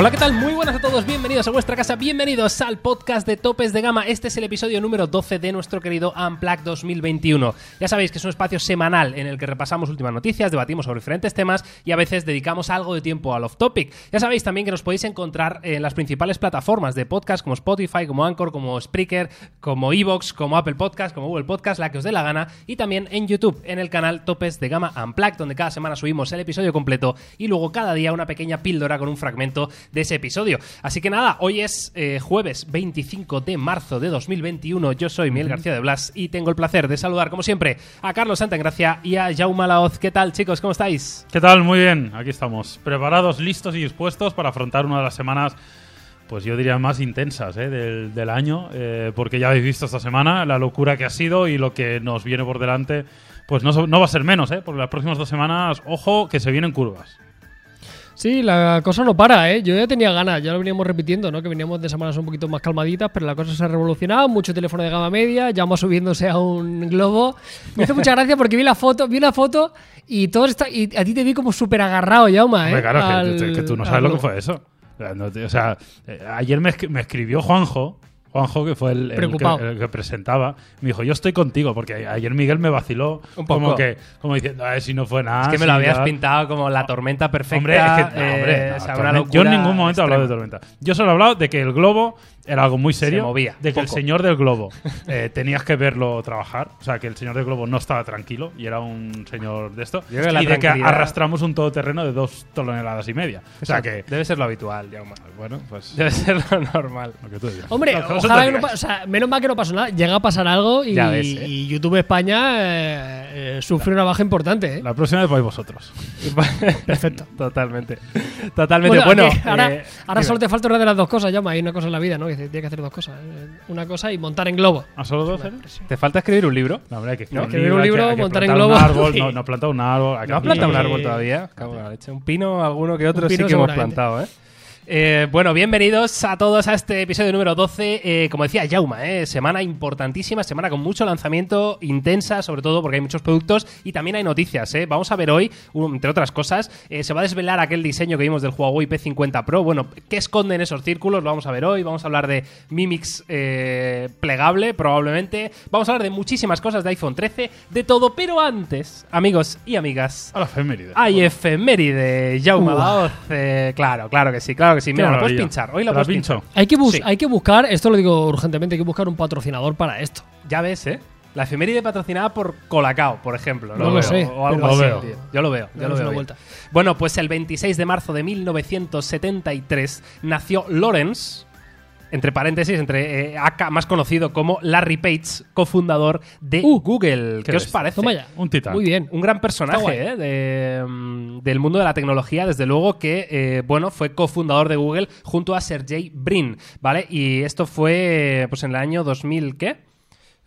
Hola, ¿qué tal? Muy buenas a todos, bienvenidos a vuestra casa, bienvenidos al podcast de Topes de Gama. Este es el episodio número 12 de nuestro querido Unplugged 2021. Ya sabéis que es un espacio semanal en el que repasamos últimas noticias, debatimos sobre diferentes temas y a veces dedicamos algo de tiempo al off-topic. Ya sabéis también que nos podéis encontrar en las principales plataformas de podcast como Spotify, como Anchor, como Spreaker, como Evox, como Apple Podcast, como Google Podcast, la que os dé la gana, y también en YouTube, en el canal Topes de Gama Unplugged, donde cada semana subimos el episodio completo y luego cada día una pequeña píldora con un fragmento de ese episodio. Así que nada, hoy es eh, jueves 25 de marzo de 2021. Yo soy Miguel García de Blas y tengo el placer de saludar, como siempre, a Carlos Santagracia y a Jaume Laoz. ¿Qué tal, chicos? ¿Cómo estáis? ¿Qué tal? Muy bien, aquí estamos. Preparados, listos y dispuestos para afrontar una de las semanas, pues yo diría más intensas ¿eh? del, del año, eh, porque ya habéis visto esta semana la locura que ha sido y lo que nos viene por delante, pues no, no va a ser menos, ¿eh? porque las próximas dos semanas, ojo, que se vienen curvas. Sí, la cosa no para, ¿eh? Yo ya tenía ganas, ya lo veníamos repitiendo, ¿no? Que veníamos de semanas un poquito más calmaditas, pero la cosa se ha revolucionado, mucho teléfono de gama media, ya vamos subiéndose a un globo. Me hizo mucha gracia porque vi la foto, vi una foto y todo está y a ti te vi como súper agarrado, Yauma, ¿eh? Hombre, claro, que- Al- que, que tú no sabes lo que fue eso. O sea, eh, ayer me, me escribió Juanjo, Juanjo, que fue el, que, el que presentaba, me dijo, yo estoy contigo, porque ayer Miguel me vaciló Un como poco. que, como diciendo, a ver si no fue nada. es que me lo habías tal". pintado como la tormenta perfecta. Hombre, es que, no, eh, hombre, no, tormenta. yo en ningún momento he hablado de tormenta. Yo solo he hablado de que el globo era algo muy serio. Se movía, de que el señor del globo eh, tenías que verlo trabajar. O sea, que el señor del globo no estaba tranquilo y era un señor de esto. Yo creo que y de que arrastramos un todoterreno de dos toneladas y media. O sea, que. Debe ser lo habitual, Jaume. Bueno, pues. Debe ser lo normal. Lo que tú digas. Hombre, ojalá que no o sea, menos mal que no pasó nada. Llega a pasar algo y, Ya ves, ¿eh? y YouTube España eh, eh, sufre una baja importante, ¿eh? La próxima vez vais vosotros. Perfecto. Totalmente. Totalmente. Bueno, ahora, eh, ahora solo te falta una de las dos cosas, Yauma. Hay una cosa en la vida, ¿no? Que tienes que hacer dos cosas. eh, Una cosa y montar en globo. ¿A solo dos? ¿te falta escribir un libro? No, hombre, hay que No, escribir escribir un hay que- libro, hay montar en plantar un globo. árbol, no, no planta un árbol. ¿No has plantado un árbol todavía? Cago en la leche. Un pino, alguno que otro sí que hemos plantado, ¿eh? Eh, bueno, bienvenidos a todos a este episodio número 12. Eh, como decía Jauma, eh, semana importantísima, semana con mucho lanzamiento, intensa, sobre todo porque hay muchos productos y también hay noticias. eh. Vamos a ver hoy, entre otras cosas, eh, se va a desvelar aquel diseño que vimos del Huawei P50 Pro. Bueno, ¿qué esconden esos círculos? Lo vamos a ver hoy. Vamos a hablar de Mimix eh, plegable, probablemente. Vamos a hablar de muchísimas cosas de iPhone 13, de todo. Pero antes, amigos y amigas, A la efeméride. hay efeméride. Laoz. eh, claro, claro que sí, claro que sí. Mira, Qué la puedes pinchar. Hoy la ¿Te puedes pincho? pinchar. Hay que, bus- Sí. hay que buscar, esto lo digo urgentemente, hay que buscar un patrocinador para esto. Ya ves, ¿eh? La efeméride patrocinada por Colacao, por ejemplo. No lo veo. sé, O algo pero- así, Lo veo. tío. Yo lo veo. Yo lo veo una vuelta. Bueno, pues el 26 de marzo de 1973 nació Lawrence, entre paréntesis, entre eh, más conocido como Larry Page, cofundador de Uh, Google. ¿Qué, os parece? Toma ya. Un titán. Muy bien. Un gran personaje. ¿eh? de, mm, del mundo de la tecnología, desde luego que eh, bueno fue cofundador de Google junto a Sergey Brin, ¿vale? Y esto fue pues en el año 2000, ¿qué?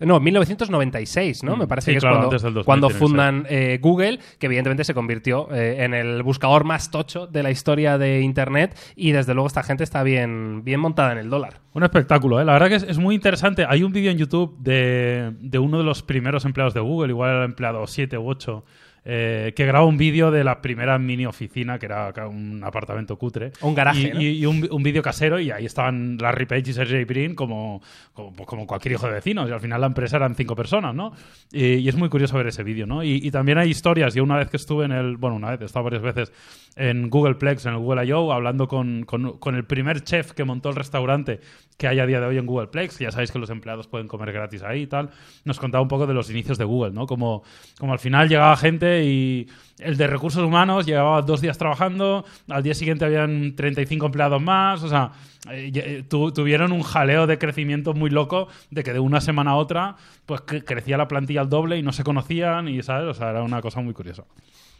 No, 1996, ¿no? Mm, Me parece sí, que es cuando, antes del 2000 cuando tiene que fundan eh, Google, que evidentemente se convirtió eh, en el buscador más tocho de la historia de Internet y desde luego esta gente está bien, bien montada en el dólar. Un espectáculo, ¿eh? La verdad que es, es muy interesante. Hay un vídeo en YouTube de, de uno de los primeros empleados de Google, igual era el empleado 7 u 8, eh, que graba un vídeo de la primera mini oficina, que era un apartamento cutre. Un garaje, Y, ¿no? y- y un, un vídeo casero, y ahí estaban Larry Page y Sergey Brin como, como, pues como cualquier hijo de vecinos. Y al final la empresa eran cinco personas, ¿no? Y, y es muy curioso ver ese vídeo, ¿no? Y, también hay historias. Yo una vez que estuve en el... Bueno, una vez, he estado varias veces en Google Plex, en el Google I.O., hablando con, con- con el primer chef que montó el restaurante que hay a día de hoy en Google Plex. Ya sabéis que los empleados pueden comer gratis ahí y tal. Nos contaba un poco de los inicios de Google, ¿no? Como, como al final llegaba gente y el de recursos humanos llevaba dos días trabajando, al día siguiente habían 35 empleados más, o sea, eh, eh, tu- tuvieron un jaleo de crecimiento muy loco de que de una semana a otra pues cre- crecía la plantilla al doble y no se conocían y, ¿sabes? O sea, era una cosa muy curiosa.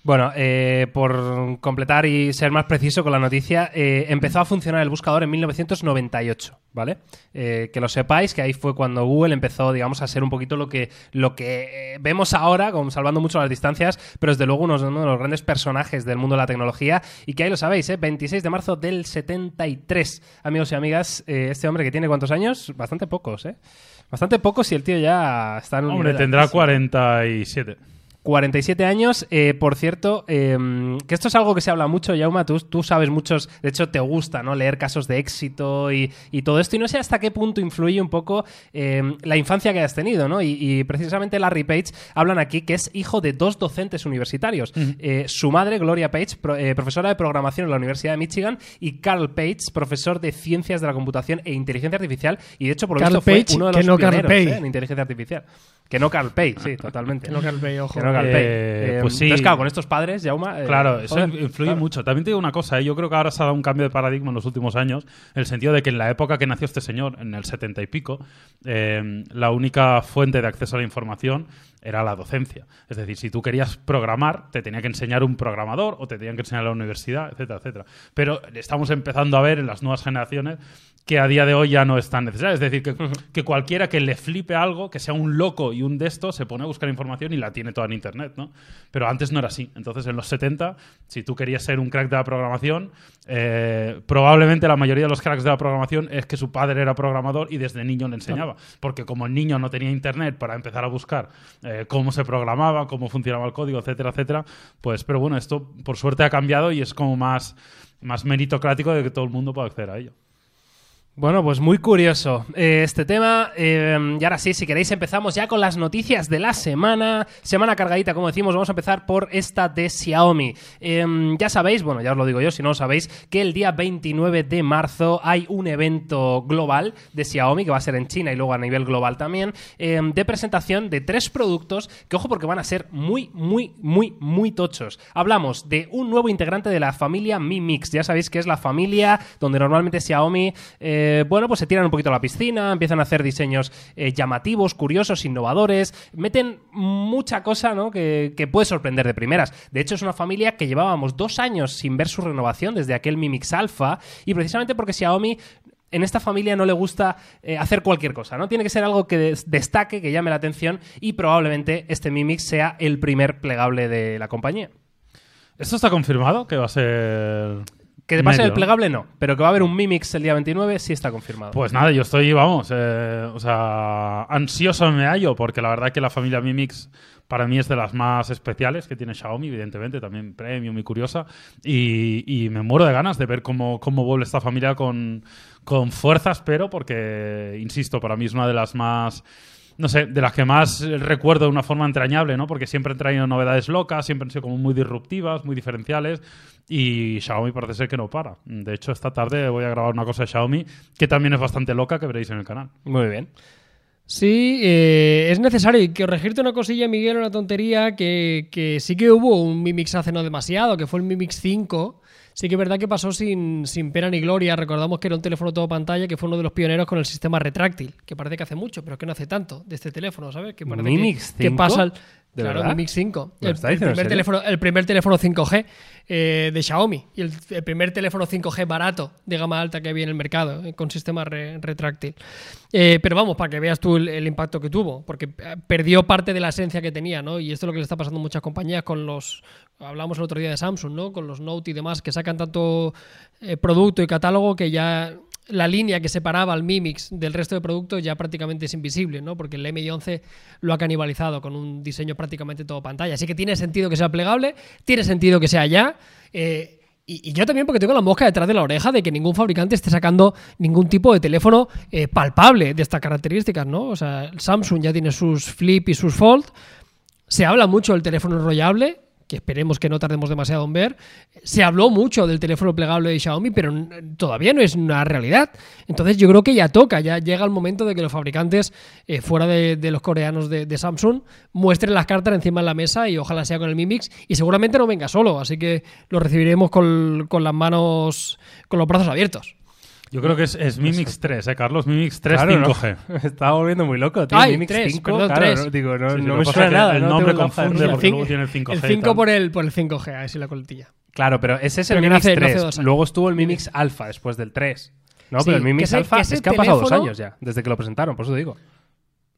Bueno, eh, por completar y ser más preciso con la noticia, eh, empezó a funcionar el buscador en 1998, ¿vale? Eh, que lo sepáis, que ahí fue cuando Google empezó, digamos, a ser un poquito lo que, lo que eh, vemos ahora, como salvando mucho las distancias, pero desde luego uno, uno de los grandes personajes del mundo de la tecnología y que ahí lo sabéis, ¿eh? 26 de marzo del 73. Amigos y amigas, eh, este hombre que tiene cuántos años? Bastante pocos, ¿eh? Bastante pocos y el tío ya está en un Hombre, tendrá altísimo. 47. 47 años, eh, por cierto, eh, que esto es algo que se habla mucho, Yauma, tú, tú sabes muchos, de hecho te gusta ¿no? leer casos de éxito y, y todo esto, y no sé hasta qué punto influye un poco eh, la infancia que hayas tenido, ¿no? Y, y precisamente Larry Page hablan aquí que es hijo de dos docentes universitarios. Eh, su madre, Gloria Page, pro- eh, profesora de programación en la Universidad de Michigan, y Carl Page, profesor de ciencias de la computación e inteligencia artificial, y de hecho, por lo Carl visto, fue uno de que los no Carl pioneros. ¿eh? en inteligencia artificial. Que no Carl sí, totalmente. Que no Carl ojo. Que no Carl. Eh, Eh, pues sí. Entonces, claro, con estos padres, Jauma. eh, Claro, eso joder, influye claro. mucho. También te digo una cosa, ¿eh? yo creo que ahora se ha dado un cambio de paradigma en los últimos años, en el sentido de que en la época que nació este señor, en el 70 y pico, eh, la única fuente de acceso a la información era la docencia. Es decir, si tú querías programar, te tenía que enseñar un programador o te tenían que enseñar la universidad, etcétera, etcétera. Pero estamos empezando a ver en las nuevas generaciones que a día de hoy ya no es tan necesario. Es decir, que, que cualquiera que le flipe algo, que sea un loco y un de estos, se pone a buscar información y la tiene toda en Internet, ¿no? Pero antes no era así. Entonces, en los 70, si tú querías ser un crack de la programación, eh, probablemente la mayoría de los cracks de la programación es que su padre era programador y desde niño le enseñaba. Porque como el niño no tenía Internet para empezar a buscar eh, cómo se programaba, cómo funcionaba el código, etcétera, etcétera, pues, pero bueno, esto por suerte ha cambiado y es como más, más meritocrático de que todo el mundo pueda acceder a ello. Bueno, pues muy curioso eh, este tema. eh, y ahora sí, si queréis, empezamos ya con las noticias de la semana. Semana cargadita, como decimos, vamos a empezar por esta de Xiaomi. Eh, ya sabéis, bueno, ya os lo digo yo, si no lo sabéis, que el día 29 de marzo hay un evento global de Xiaomi que va a ser en China y luego a nivel global también, de presentación de tres productos que, ojo, porque van a ser muy, muy, muy, muy tochos. Hablamos de un nuevo integrante de la familia Mi Mix. Ya sabéis que es la familia donde normalmente Xiaomi, eh, bueno, pues se tiran un poquito a la piscina, empiezan a hacer diseños eh, llamativos, curiosos, innovadores, meten mucha cosa, ¿no? Que, puede sorprender de primeras. De hecho, es una familia que llevábamos dos años sin ver su renovación desde aquel Mi Mix Alpha y precisamente porque Xiaomi en esta familia no le gusta eh, hacer cualquier cosa, ¿no? Tiene que ser algo que des- destaque, que llame la atención y probablemente este Mi Mix sea el primer plegable de la compañía. ¿Esto está confirmado que va a ser Que te pase medio, el plegable, no. Pero que va a haber un Mi Mix el día 29, sí está confirmado. Pues nada, yo estoy, vamos, eh, o sea, ansioso me hallo, porque la verdad que la familia Mi Mix para mí es de las más especiales que tiene Xiaomi, evidentemente, también premium y curiosa, y, y me muero de ganas de ver cómo, cómo vuelve esta familia con, con fuerzas, pero porque, insisto, para mí es una de las más no sé, de las que más recuerdo de una forma entrañable, ¿no? Porque siempre han traído novedades locas, siempre han sido como muy disruptivas, muy diferenciales y Xiaomi parece ser que no para. De hecho, esta tarde voy a grabar una cosa de Xiaomi que también es bastante loca que veréis en el canal. Muy bien. Sí, eh, es necesario. Corregirte una cosilla, Miguel, una tontería, que, que sí que hubo un Mi Mix hace no demasiado, que fue el Mi Mix 5. Sí que es verdad que pasó sin, sin pena ni gloria. Recordamos que era un teléfono todo pantalla, que fue uno de los pioneros con el sistema retráctil, que parece que hace mucho, pero que no hace tanto de este teléfono, ¿sabes? Que parece Mi que- Mix que 5? pasa el- ¿De claro, verdad? Mi Mix 5. ¿Me lo El, primer teléfono, el primer teléfono 5G eh, de Xiaomi y el, el primer teléfono 5G barato de gama alta que había en el mercado eh, con sistema re- retráctil. Eh, pero vamos, para que veas tú el, el impacto que tuvo, porque eh, perdió parte de la esencia que tenía, ¿no? Y esto es lo que le está pasando a muchas compañías con los. Hablamos el otro día de Samsung, ¿no? Con los Note y demás, que sacan tanto eh, producto y catálogo que ya la línea que separaba al Mi Mix del resto de productos ya prácticamente es invisible, ¿no? Porque el MI11 lo ha canibalizado con un diseño prácticamente todo pantalla. Así que tiene sentido que sea plegable, tiene sentido que sea ya. eh, y, y yo también porque tengo la mosca detrás de la oreja de que ningún fabricante esté sacando ningún tipo de teléfono eh, palpable de estas características, ¿no? O sea, Samsung ya tiene sus Flip y sus Fold. Se habla mucho del teléfono enrollable, esperemos que no tardemos demasiado en ver. Se habló mucho del teléfono plegable de Xiaomi, pero todavía no es una realidad. Entonces yo creo que ya toca, ya llega el momento de que los fabricantes, eh, fuera de, los coreanos de, de Samsung, muestren las cartas encima de la mesa y ojalá sea con el Mi Mix. Y seguramente no venga solo, así que lo recibiremos con, con las manos, con los brazos abiertos. Yo creo que es, es Mi Mix 3, ¿eh, Carlos? Mi Mix 3 Claro, ¿no? 5G. Me estaba volviendo muy loco, tío. Ay, Mi Mix tres, 5, perdón, claro, no, digo, no, Sí, sí, no lo me suena nada. el no nombre confunde porque luego tiene el 5G. El y 5 tal. por el, por el 5G, así la coletilla. Claro, pero ese es el Pero que Mi no Mix hace- no hace 3. dos años. Luego estuvo el Mi Mix Alpha después del 3. No, Sí, pero el Mi que Mix ese- Alpha es que han pasado dos años ya, desde que lo presentaron, por eso digo.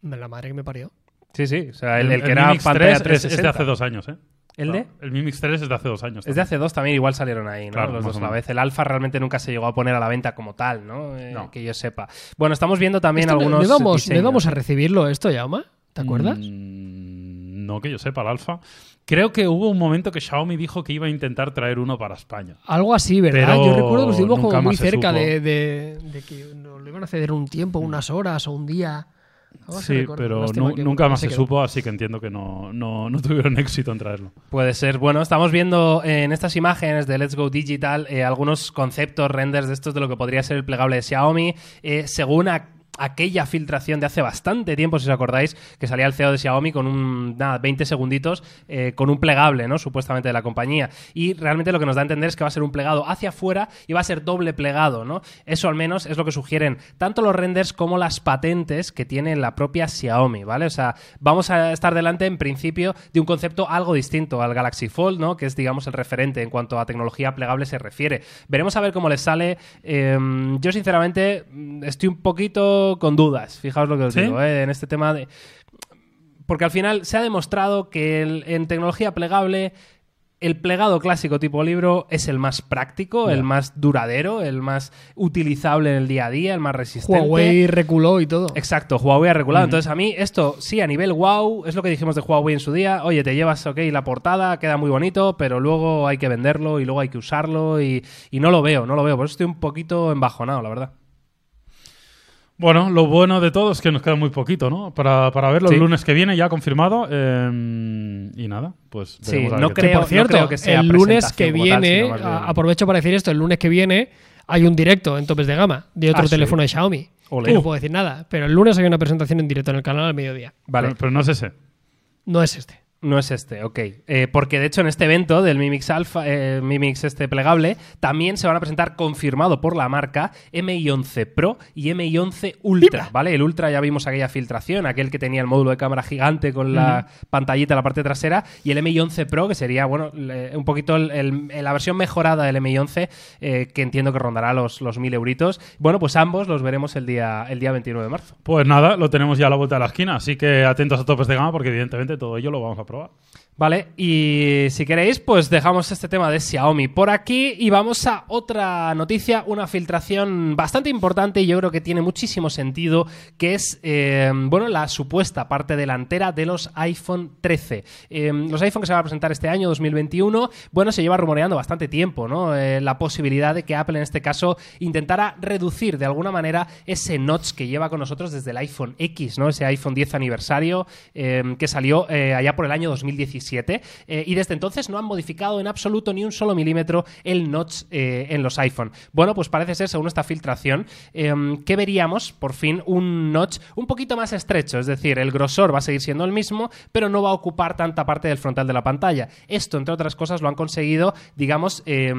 La madre que me parió. Sí, sí. O sea, el, El, el que el era Mi Mix pantalla 3 es, es de 360. hace dos años, ¿eh? ¿El de? El Mi Mix 3 es de hace dos años. Es de hace dos también, igual salieron ahí, ¿no? Claro, Los dos a la vez. El Alpha realmente nunca se llegó a poner a la venta como tal, ¿no? Eh, No. Que yo sepa. Bueno, estamos viendo también Esto algunos. no, íbamos, no diseños. íbamos a recibirlo esto, Yauma? ¿Te acuerdas? Mm, no que yo sepa, el alfa. Creo que hubo un momento que Xiaomi dijo que iba a intentar traer uno para España. Algo así, ¿verdad? Pero Yo recuerdo que estuvimos como muy cerca de, de- de que nos lo iban a ceder un tiempo, unas horas o un día. Sí, pero nunca más se se quedó. supo, así que entiendo que no, no, no tuvieron éxito en traerlo. Puede ser. Bueno, estamos viendo en estas imágenes de Let's Go Digital eh, algunos conceptos, renders de estos de lo que podría ser el plegable de Xiaomi. Eh, según a- aquella filtración de hace bastante tiempo, si os acordáis, que salía el CEO de Xiaomi con un, nada, 20 segunditos, eh, con un plegable, ¿no? Supuestamente de la compañía. Y realmente lo que nos da a entender es que va a ser un plegado hacia afuera y va a ser doble plegado, ¿no? Eso al menos es lo que sugieren tanto los renders como las patentes que tiene la propia Xiaomi, ¿vale? O sea, vamos a estar delante en principio de un concepto algo distinto al Galaxy Fold, ¿no? Que es, digamos, el referente en cuanto a tecnología plegable se refiere. Veremos a ver cómo les sale. Eh, yo, sinceramente, estoy un poquito con dudas. Fijaos lo que os ¿Sí? digo, ¿eh? En este tema de. Porque al final se ha demostrado que el- en tecnología plegable el plegado clásico tipo libro es el más práctico, el más duradero, el más utilizable en el día a día, el más resistente. Huawei reculó y todo. Exacto, Huawei ha regulado. Entonces, a mí esto, sí, a nivel wow, es lo que dijimos de Huawei en su día. Oye, te llevas, ok, la portada, queda muy bonito, pero luego hay que venderlo y luego hay que usarlo y, y no lo veo, no lo veo. Por eso estoy un poquito embajonado, la verdad. Bueno, lo bueno de todo es que nos queda muy poquito, ¿no? Para, para verlo Sí. el lunes que viene, ya confirmado. eh, y nada, pues. Sí, no qué Que, creo- por cierto, creo que sea el lunes que tal, viene, a- aprovecho para decir esto, el lunes que viene hay un directo en topes de gama de otro Ah, sí. teléfono de Xiaomi. Que no puedo decir nada, pero el lunes hay una presentación en directo en el canal al mediodía. Vale, Pero, pero no es ese. No es este. No es este, ok. Eh, porque de hecho en este evento del Mi Mix Alpha, eh, Mi Mix este plegable, también se van a presentar confirmado por la marca MI11 Pro y MI11 Ultra, ¿vale? El Ultra ya vimos aquella filtración, aquel que tenía el módulo de cámara gigante con la pantallita en la parte trasera, y el MI11 Pro, que sería, bueno, le- un poquito el- el- la versión mejorada del MI11, eh, que entiendo que rondará los, los 1000 euritos. Bueno, pues ambos los veremos el día, el día 29 de marzo. Pues nada, lo tenemos ya a la vuelta de la esquina, así que atentos a topes de gama porque evidentemente todo ello lo vamos a probar. Vale, y si queréis, pues dejamos este tema de Xiaomi por aquí y vamos a otra noticia, una filtración bastante importante y yo creo que tiene muchísimo sentido, que es, eh, bueno, la supuesta parte delantera de los iPhone 13. Eh, los iPhone que se van a presentar este año, 2021, bueno, se lleva rumoreando bastante tiempo, ¿no? Eh, la posibilidad de que Apple en este caso intentara reducir de alguna manera ese notch que lleva con nosotros desde el iPhone X, ¿no? Ese iPhone 10 aniversario eh, que salió eh, allá por el año 2017 eh, y desde entonces no han modificado en absoluto ni un solo milímetro el notch eh, en los iPhone. Bueno, pues parece ser, según esta filtración, eh, que veríamos por fin un notch un poquito más estrecho, es decir, el grosor va a seguir siendo el mismo, pero no va a ocupar tanta parte del frontal de la pantalla. Esto, entre otras cosas, lo han conseguido, digamos, eh,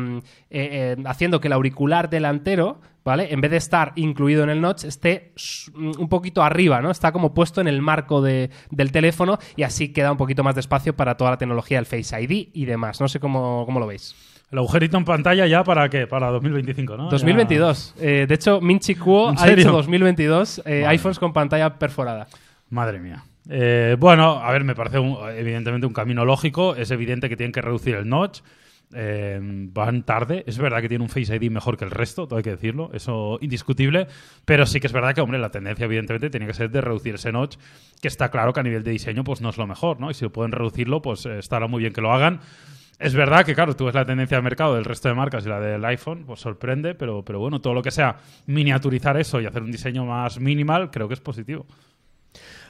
eh, haciendo que el auricular delantero ¿vale? En vez de estar incluido en el notch, esté s- un poquito arriba, ¿no? Está como puesto en el marco de- del teléfono y así queda un poquito más de espacio para toda la tecnología del Face ID y demás. No sé cómo, cómo lo veis. El agujerito en pantalla ya para qué? Para 2025, ¿no? 2022. Eh, de hecho, Minchi Kuo ¿En ha dicho 2022 eh, iPhones con pantalla perforada. Madre mía. Eh, bueno, a ver, me parece un- evidentemente un camino lógico. Es evidente que tienen que reducir el notch. Eh, van tarde. Es verdad que tiene un Face ID mejor que el resto, todo hay que decirlo. Eso indiscutible. Pero sí que es verdad que, hombre, la tendencia evidentemente tiene que ser de reducir ese notch, que está claro que a nivel de diseño pues no es lo mejor, ¿no? Y si pueden reducirlo, pues eh, estará muy bien que lo hagan. Es verdad que, claro, tú ves la tendencia de mercado del resto de marcas y la del iPhone, pues sorprende, pero, pero bueno, todo lo que sea miniaturizar eso y hacer un diseño más minimal, creo que es positivo.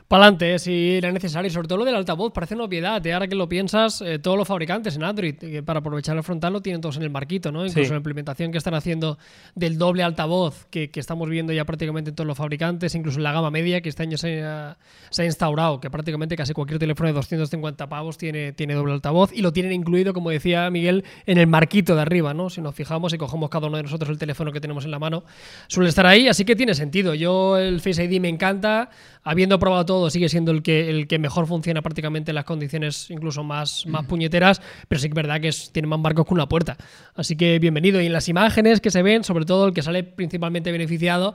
Pa'lante, si era necesario. Sobre todo lo del altavoz, parece una obviedad. ¿eh? Ahora que lo piensas, eh, todos los fabricantes en Android, que para aprovechar el frontal, lo tienen todos en el marquito, ¿no? Incluso Sí. la implementación que están haciendo del doble altavoz, que, que estamos viendo ya prácticamente en todos los fabricantes, incluso en la gama media, que este año se ha, se ha instaurado, que prácticamente casi cualquier teléfono de 250 pavos tiene, tiene doble altavoz y lo tienen incluido, como decía Miguel, en el marquito de arriba, ¿no? Si nos fijamos y cogemos cada uno de nosotros el teléfono que tenemos en la mano, suele estar ahí, así que tiene sentido. Yo el Face ID me encanta, habiendo probado todo, sigue siendo el que, el que mejor funciona prácticamente en las condiciones incluso más, más puñeteras, pero sí que es verdad que es- tiene más marcos que una puerta. Así que bienvenido. Y en las imágenes que se ven, sobre todo el que sale principalmente beneficiado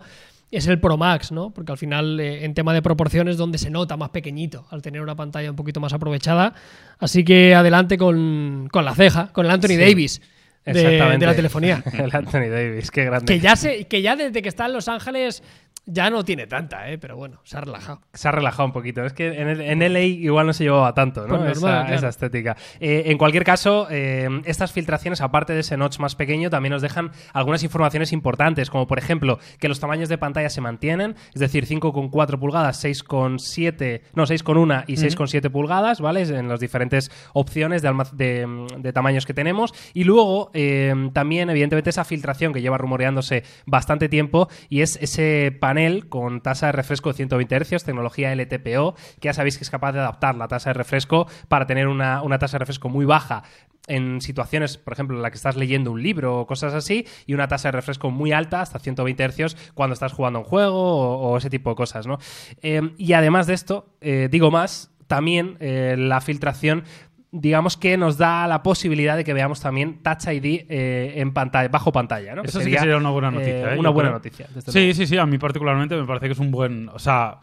es el Pro Max, ¿no? Porque al final, eh, en tema de proporciones, donde se nota más pequeñito, al tener una pantalla un poquito más aprovechada. Así que adelante con, con la ceja, con el Anthony Sí. Davis de la telefonía. El Anthony Davis, qué grande. Que ya, se, que ya desde que está en Los Ángeles Ya no tiene tanta, ¿eh? pero bueno, se ha relajado. Se ha relajado un poquito. Es que en, el- en LA igual no se llevaba tanto, ¿no? Pues normal, esa, claro. esa estética. Eh, en cualquier caso, eh, estas filtraciones, aparte de ese notch más pequeño, también nos dejan algunas informaciones importantes, como por ejemplo que los tamaños de pantalla se mantienen, es decir, 5,4 pulgadas, 6,7, no, 6,1 y 6,7 pulgadas, ¿vale? En las diferentes opciones de, de, de tamaños que tenemos. Y luego eh, también, evidentemente, esa filtración que lleva rumoreándose bastante tiempo y es ese panel con tasa de refresco de 120 Hz, tecnología LTPO, que ya sabéis que es capaz de adaptar la tasa de refresco para tener una, una tasa de refresco muy baja en situaciones, por ejemplo, en la que estás leyendo un libro o cosas así, y una tasa de refresco muy alta, hasta 120 Hz, cuando estás jugando un juego o, o ese tipo de cosas, ¿no? Eh, y además de esto, eh, digo más, también eh, la filtración digamos que nos da la posibilidad de que veamos también Touch ID eh, en pantalla, bajo pantalla, ¿no? Eso sí que sería una buena noticia. ¿eh? Una Yo buena creo. noticia. desde Sí, sí, sí. A mí particularmente me parece que es un buen. O sea,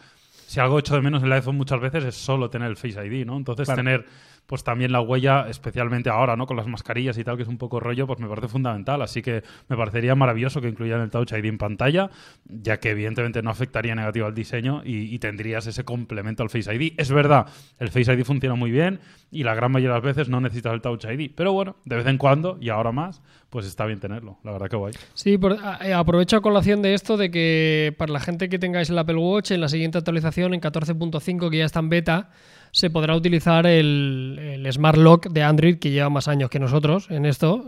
si algo echo de menos en el iPhone muchas veces es solo tener el Face ID, ¿no? Entonces Claro. tener pues también la huella, especialmente ahora, ¿no? Con las mascarillas y tal, que es un poco rollo, pues me parece fundamental. Así que me parecería maravilloso que incluyeran el Touch ID en pantalla, ya que evidentemente no afectaría negativo al diseño y, tendrías ese complemento al Face ID. Es verdad, el Face ID funciona muy bien y la gran mayoría de las veces no necesitas el Touch ID. Pero bueno, de vez en cuando, y ahora más, pues está bien tenerlo. La verdad que guay. Sí, por- eh, aprovecho a colación de esto de que para la gente que tengáis el Apple Watch, en la siguiente actualización, en 14.5, que ya está en beta, se podrá utilizar el, el Smart Lock de Android, que lleva más años que nosotros en esto.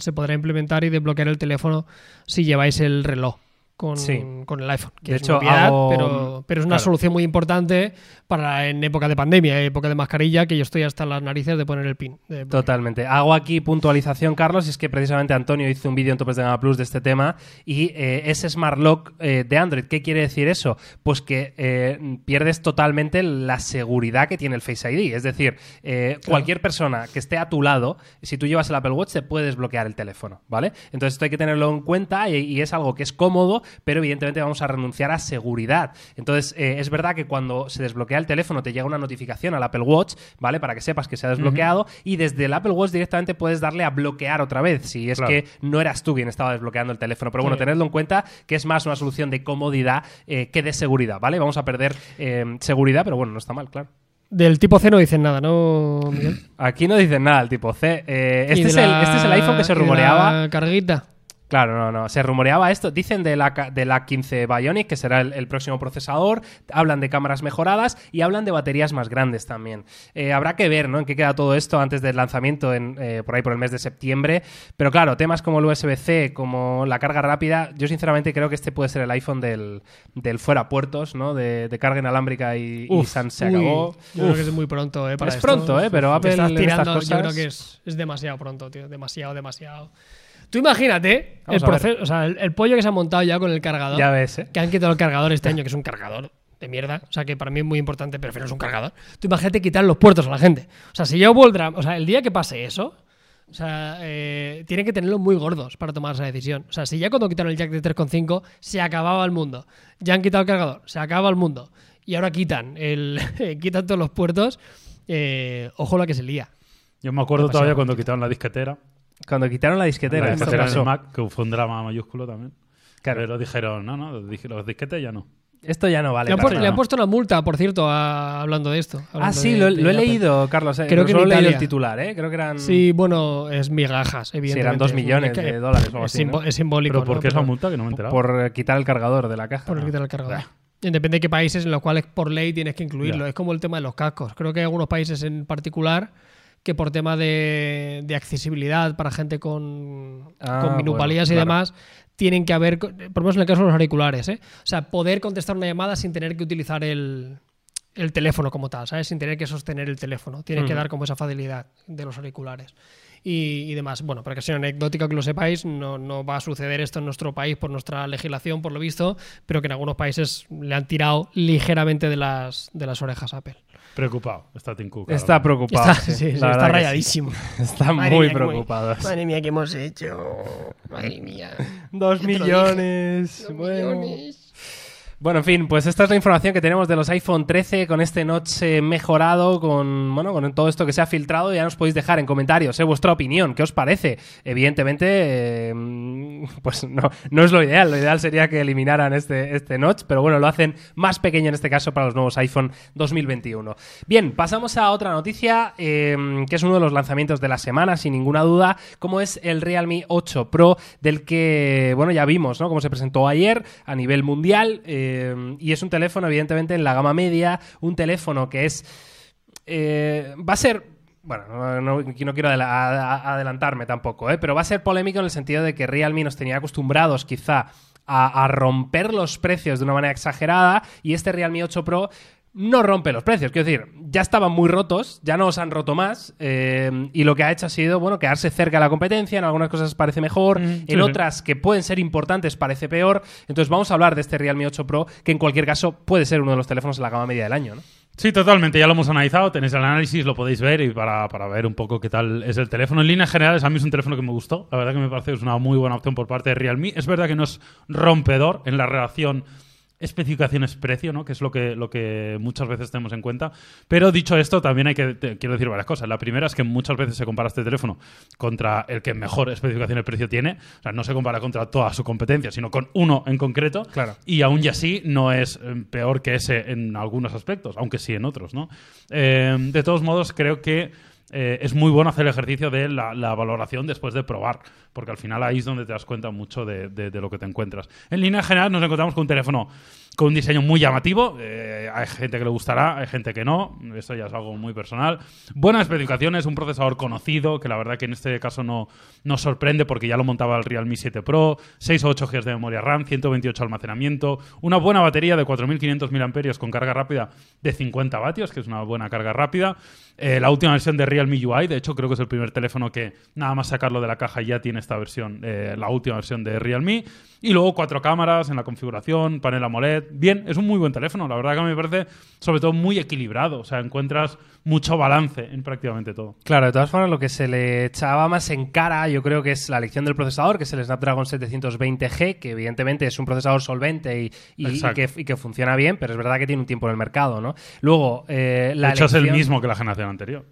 Se podrá implementar y desbloquear el teléfono si lleváis el reloj. Con, Sí. con el iPhone. Que De es hecho, obviedad, hago- pero, pero es una claro. solución muy importante para en época de pandemia, época de mascarilla, que yo estoy hasta las narices de poner el pin. de- Totalmente. Hago aquí puntualización, Carlos, y es que precisamente Antonio hizo un vídeo en Topes de Gama Plus de este tema y eh, ese Smart Lock eh, de Android, ¿qué quiere decir eso? Pues que eh, pierdes totalmente la seguridad que tiene el Face ID. Es decir, eh, cualquier persona que esté a tu lado, si tú llevas el Apple Watch, te puede desbloquear el teléfono, ¿vale? Entonces esto hay que tenerlo en cuenta y, y es algo que es cómodo, pero evidentemente vamos a renunciar a seguridad. Entonces, eh, es verdad que cuando se desbloquea el teléfono te llega una notificación al Apple Watch, ¿vale? Para que sepas que se ha desbloqueado y desde el Apple Watch directamente puedes darle a bloquear otra vez si es Claro. que no eras tú quien estaba desbloqueando el teléfono. Pero bueno, Sí. tenedlo en cuenta que es más una solución de comodidad eh, que de seguridad, ¿vale? Vamos a perder eh, seguridad, pero bueno, no está mal, claro. Del tipo C no dicen nada, ¿no, Miguel? Aquí no dicen nada el tipo C. Eh, este, es el, este es el iPhone que se rumoreaba. La carguita. Claro, no, no. Se rumoreaba esto. Dicen de la, de la 15 Bionic, que será el, el próximo procesador. Hablan de cámaras mejoradas y hablan de baterías más grandes también. Eh, habrá que ver, ¿no? En qué queda todo esto antes del lanzamiento, en, eh, por ahí por el mes de septiembre. Pero claro, temas como el USB-C, como la carga rápida, yo sinceramente creo que este puede ser el iPhone del, del fuera puertos, ¿no? De, de carga inalámbrica y, y San se Uy, acabó. Yo creo que es muy pronto, ¿eh? Para Es esto. pronto, ¿eh? Pero Te Apple estás tirando, estas Yo creo cosas- que es, es demasiado pronto, tío. Demasiado, demasiado. Tú imagínate Vamos el proceso, o sea, el, el pollo que se ha montado ya con el cargador. Ya ves, ¿eh? Que han quitado el cargador este año, que es un cargador de mierda. O sea, que para mí es muy importante, pero no es un cargador. Tú imagínate quitar los puertos a la gente. O sea, si ya hubo el drama, o sea, el día que pase eso, o sea, eh, tienen que tenerlos muy gordos para tomar esa decisión. O sea, si ya cuando quitaron el jack de 3.5 se acababa el mundo. Ya han quitado el cargador, se acaba el mundo. Y ahora quitan el quitan todos los puertos. eh, ojo la que se lía. Yo me acuerdo todavía cuando quitaron la disquetera. Cuando quitaron la disquetera, la esto disquetera Mac, que fue un drama mayúsculo también. Claro. Pero dijeron, no, no, los dis- los disquetes ya no. Esto ya no vale. le, han para pu- nada. le han puesto una multa, por cierto, a- hablando de esto. Ah, hablando sí, de- lo, de lo he leído, Carlos. eh, Creo que en solo he leído el titular, ¿eh? Creo que eran. Sí, bueno, es migajas, Sí, evidentemente. eran dos Es- millones es de dólares o algo es, así. simbo- ¿no? es simbólico. Pero ¿por ¿no? qué esa Pero- multa que no me he enterado? Por eh, quitar el cargador de la caja. Por ¿no? quitar el cargador. Depende de qué países en los cuales por ley tienes que incluirlo. Ya. Es como el tema de los cascos. Creo que hay algunos países en particular que por tema de, de accesibilidad para gente con, Ah, con minusvalías y claro. demás, tienen que haber, por lo menos en el caso de los auriculares, ¿eh? o sea, poder contestar una llamada sin tener que utilizar el, el teléfono como tal, ¿sabes? Sin tener que sostener el teléfono. Tiene que dar como esa facilidad de los auriculares. Y, y demás. Bueno, para que sea anecdótico que lo sepáis, no, no va a suceder esto en nuestro país por nuestra legislación, por lo visto, pero que en algunos países le han tirado ligeramente de las, de las orejas a Apple. Preocupado, está Tim Cook. Está ahora. preocupado. Está, sí, sí, sí, está rayadísimo. Madre muy mía, muy- preocupados. Madre mía, ¿qué hemos hecho? Madre mía. Dos millones. Dos bueno. millones. Bueno, en fin, pues esta es la información que tenemos de los iPhone 13 con este notch eh, mejorado, con bueno, con todo esto que se ha filtrado. Ya nos podéis dejar en comentarios eh, vuestra opinión, ¿qué os parece? Evidentemente, eh, pues no, no es lo ideal. Lo ideal sería que eliminaran este, este notch, pero bueno, lo hacen más pequeño en este caso para los nuevos iPhone 2021. Bien, pasamos a otra noticia, que es uno de los lanzamientos de la semana, sin ninguna duda, como es el Realme 8 Pro, del que, bueno, ya vimos, ¿no? Cómo se presentó ayer a nivel mundial. Eh, y es un teléfono, evidentemente, en la gama media, un teléfono que es... Eh, va a ser bueno, no, quiero adelantarme tampoco, ¿eh? pero va a ser polémico en el sentido de que Realme nos tenía acostumbrados quizá a, romper los precios de una manera exagerada y este Realme 8 Pro no rompe los precios. Quiero decir, ya estaban muy rotos, ya no os han roto más, eh, y lo que ha hecho ha sido, bueno, quedarse cerca de la competencia, en algunas cosas parece mejor, mm, en otras que pueden ser importantes parece peor. Entonces vamos a hablar de este Realme 8 Pro, que en cualquier caso puede ser uno de los teléfonos en la gama media del año, ¿no? Sí, totalmente. Ya lo hemos analizado. Tenéis el análisis, lo podéis ver y para, para, ver un poco qué tal es el teléfono. En líneas generales, a mí es un teléfono que me gustó. La verdad que me parece que es una muy buena opción por parte de Realme. Es verdad que no es rompedor en la relación especificaciones precio, ¿no? que es lo que, lo que muchas veces tenemos en cuenta. Pero dicho esto, también hay que, quiero decir varias cosas. La primera es que muchas veces se compara este teléfono contra el que mejor especificaciones precio tiene. O sea, no se compara contra toda su competencia, sino con uno en concreto. Claro. Y aún y así no es eh, peor que ese en algunos aspectos, aunque sí en otros. ¿no? Eh, de todos modos, creo que eh, es muy bueno hacer el ejercicio de la, valoración después de probar, porque al final ahí es donde te das cuenta mucho de, de lo que te encuentras. En línea general nos encontramos con un teléfono con un diseño muy llamativo. Eh, hay gente que le gustará, hay gente que no. Esto ya es algo muy personal. Buenas especificaciones, un procesador conocido, que la verdad que en este caso no nos sorprende porque ya lo montaba el Realme 7 Pro. 6 o 8 GB de memoria RAM, 128 almacenamiento. Una buena batería de 4.500 mAh con carga rápida de 50 vatios, que es una buena carga rápida. Eh, la última versión de Realme UI, de hecho creo que es el primer teléfono que nada más sacarlo de la caja ya tiene esta versión, eh, la última versión de Realme. Y luego cuatro cámaras en la configuración, panel AMOLED. Bien, es un muy buen teléfono. La verdad que a mí me parece sobre todo muy equilibrado. O sea, encuentras mucho balance en prácticamente todo. Claro, de todas formas, lo que se le echaba más en cara, yo creo que es la elección del procesador, que es el Snapdragon 720G, que evidentemente es un procesador solvente y, que, funciona bien, pero es verdad que tiene un tiempo en el mercado, ¿no? Luego, eh, la de hecho, es el mismo que la generación anterior.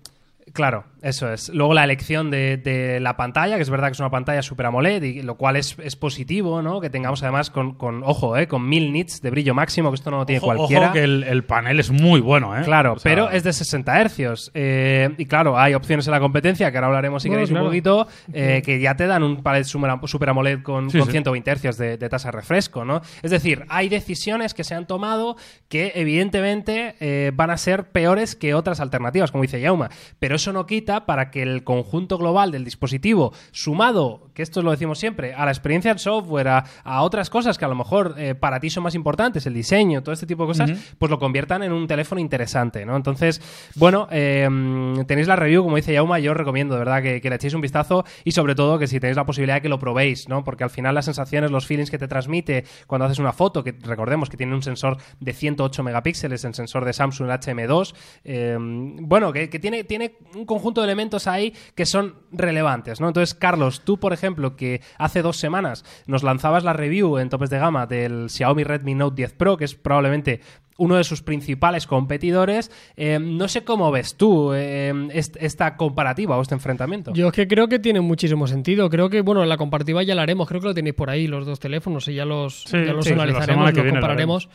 Claro, eso es. Luego la elección de, la pantalla, que es verdad que es una pantalla Super AMOLED, y lo cual es, positivo, ¿no? Que tengamos además con, ojo, ¿eh? con 1000 nits de brillo máximo, que esto no lo tiene cualquiera. Ojo que el, panel es muy bueno, ¿eh? Claro, pero es de 60 Hz. Eh, y claro, hay opciones en la competencia, que ahora hablaremos si queréis un poquito, eh, que ya te dan un panel Super AMOLED con, 120 Hz de, tasa de refresco, ¿no? Es decir, hay decisiones que se han tomado que evidentemente eh, van a ser peores que otras alternativas, como dice Yauma. Pero eso no quita para que el conjunto global del dispositivo, sumado, que esto lo decimos siempre, a la experiencia en software, a, otras cosas que a lo mejor eh, para ti son más importantes, el diseño, todo este tipo de cosas, pues lo conviertan en un teléfono interesante, ¿no? Entonces, bueno, em, tenéis la review, como dice Yauma, yo os recomiendo, de verdad, que, le echéis un vistazo y sobre todo que si tenéis la posibilidad de que lo probéis, ¿no? Porque al final las sensaciones, los feelings que te transmite cuando haces una foto, que recordemos que tiene un sensor de 108 megapíxeles, el sensor de Samsung HM2, em, bueno, que, que, tiene, tiene un conjunto de elementos ahí que son relevantes, ¿no? Entonces, Carlos, tú, por ejemplo, que hace dos semanas nos lanzabas la review en topes de gama del Xiaomi Redmi Note 10 Pro, que es probablemente uno de sus principales competidores. Eh, no sé cómo ves tú eh, esta comparativa o este enfrentamiento. Yo es que creo que tiene muchísimo sentido. Creo que, bueno, la comparativa ya la haremos. Creo que lo tenéis por ahí, los dos teléfonos, y ya los, ya los analizaremos, los compararemos.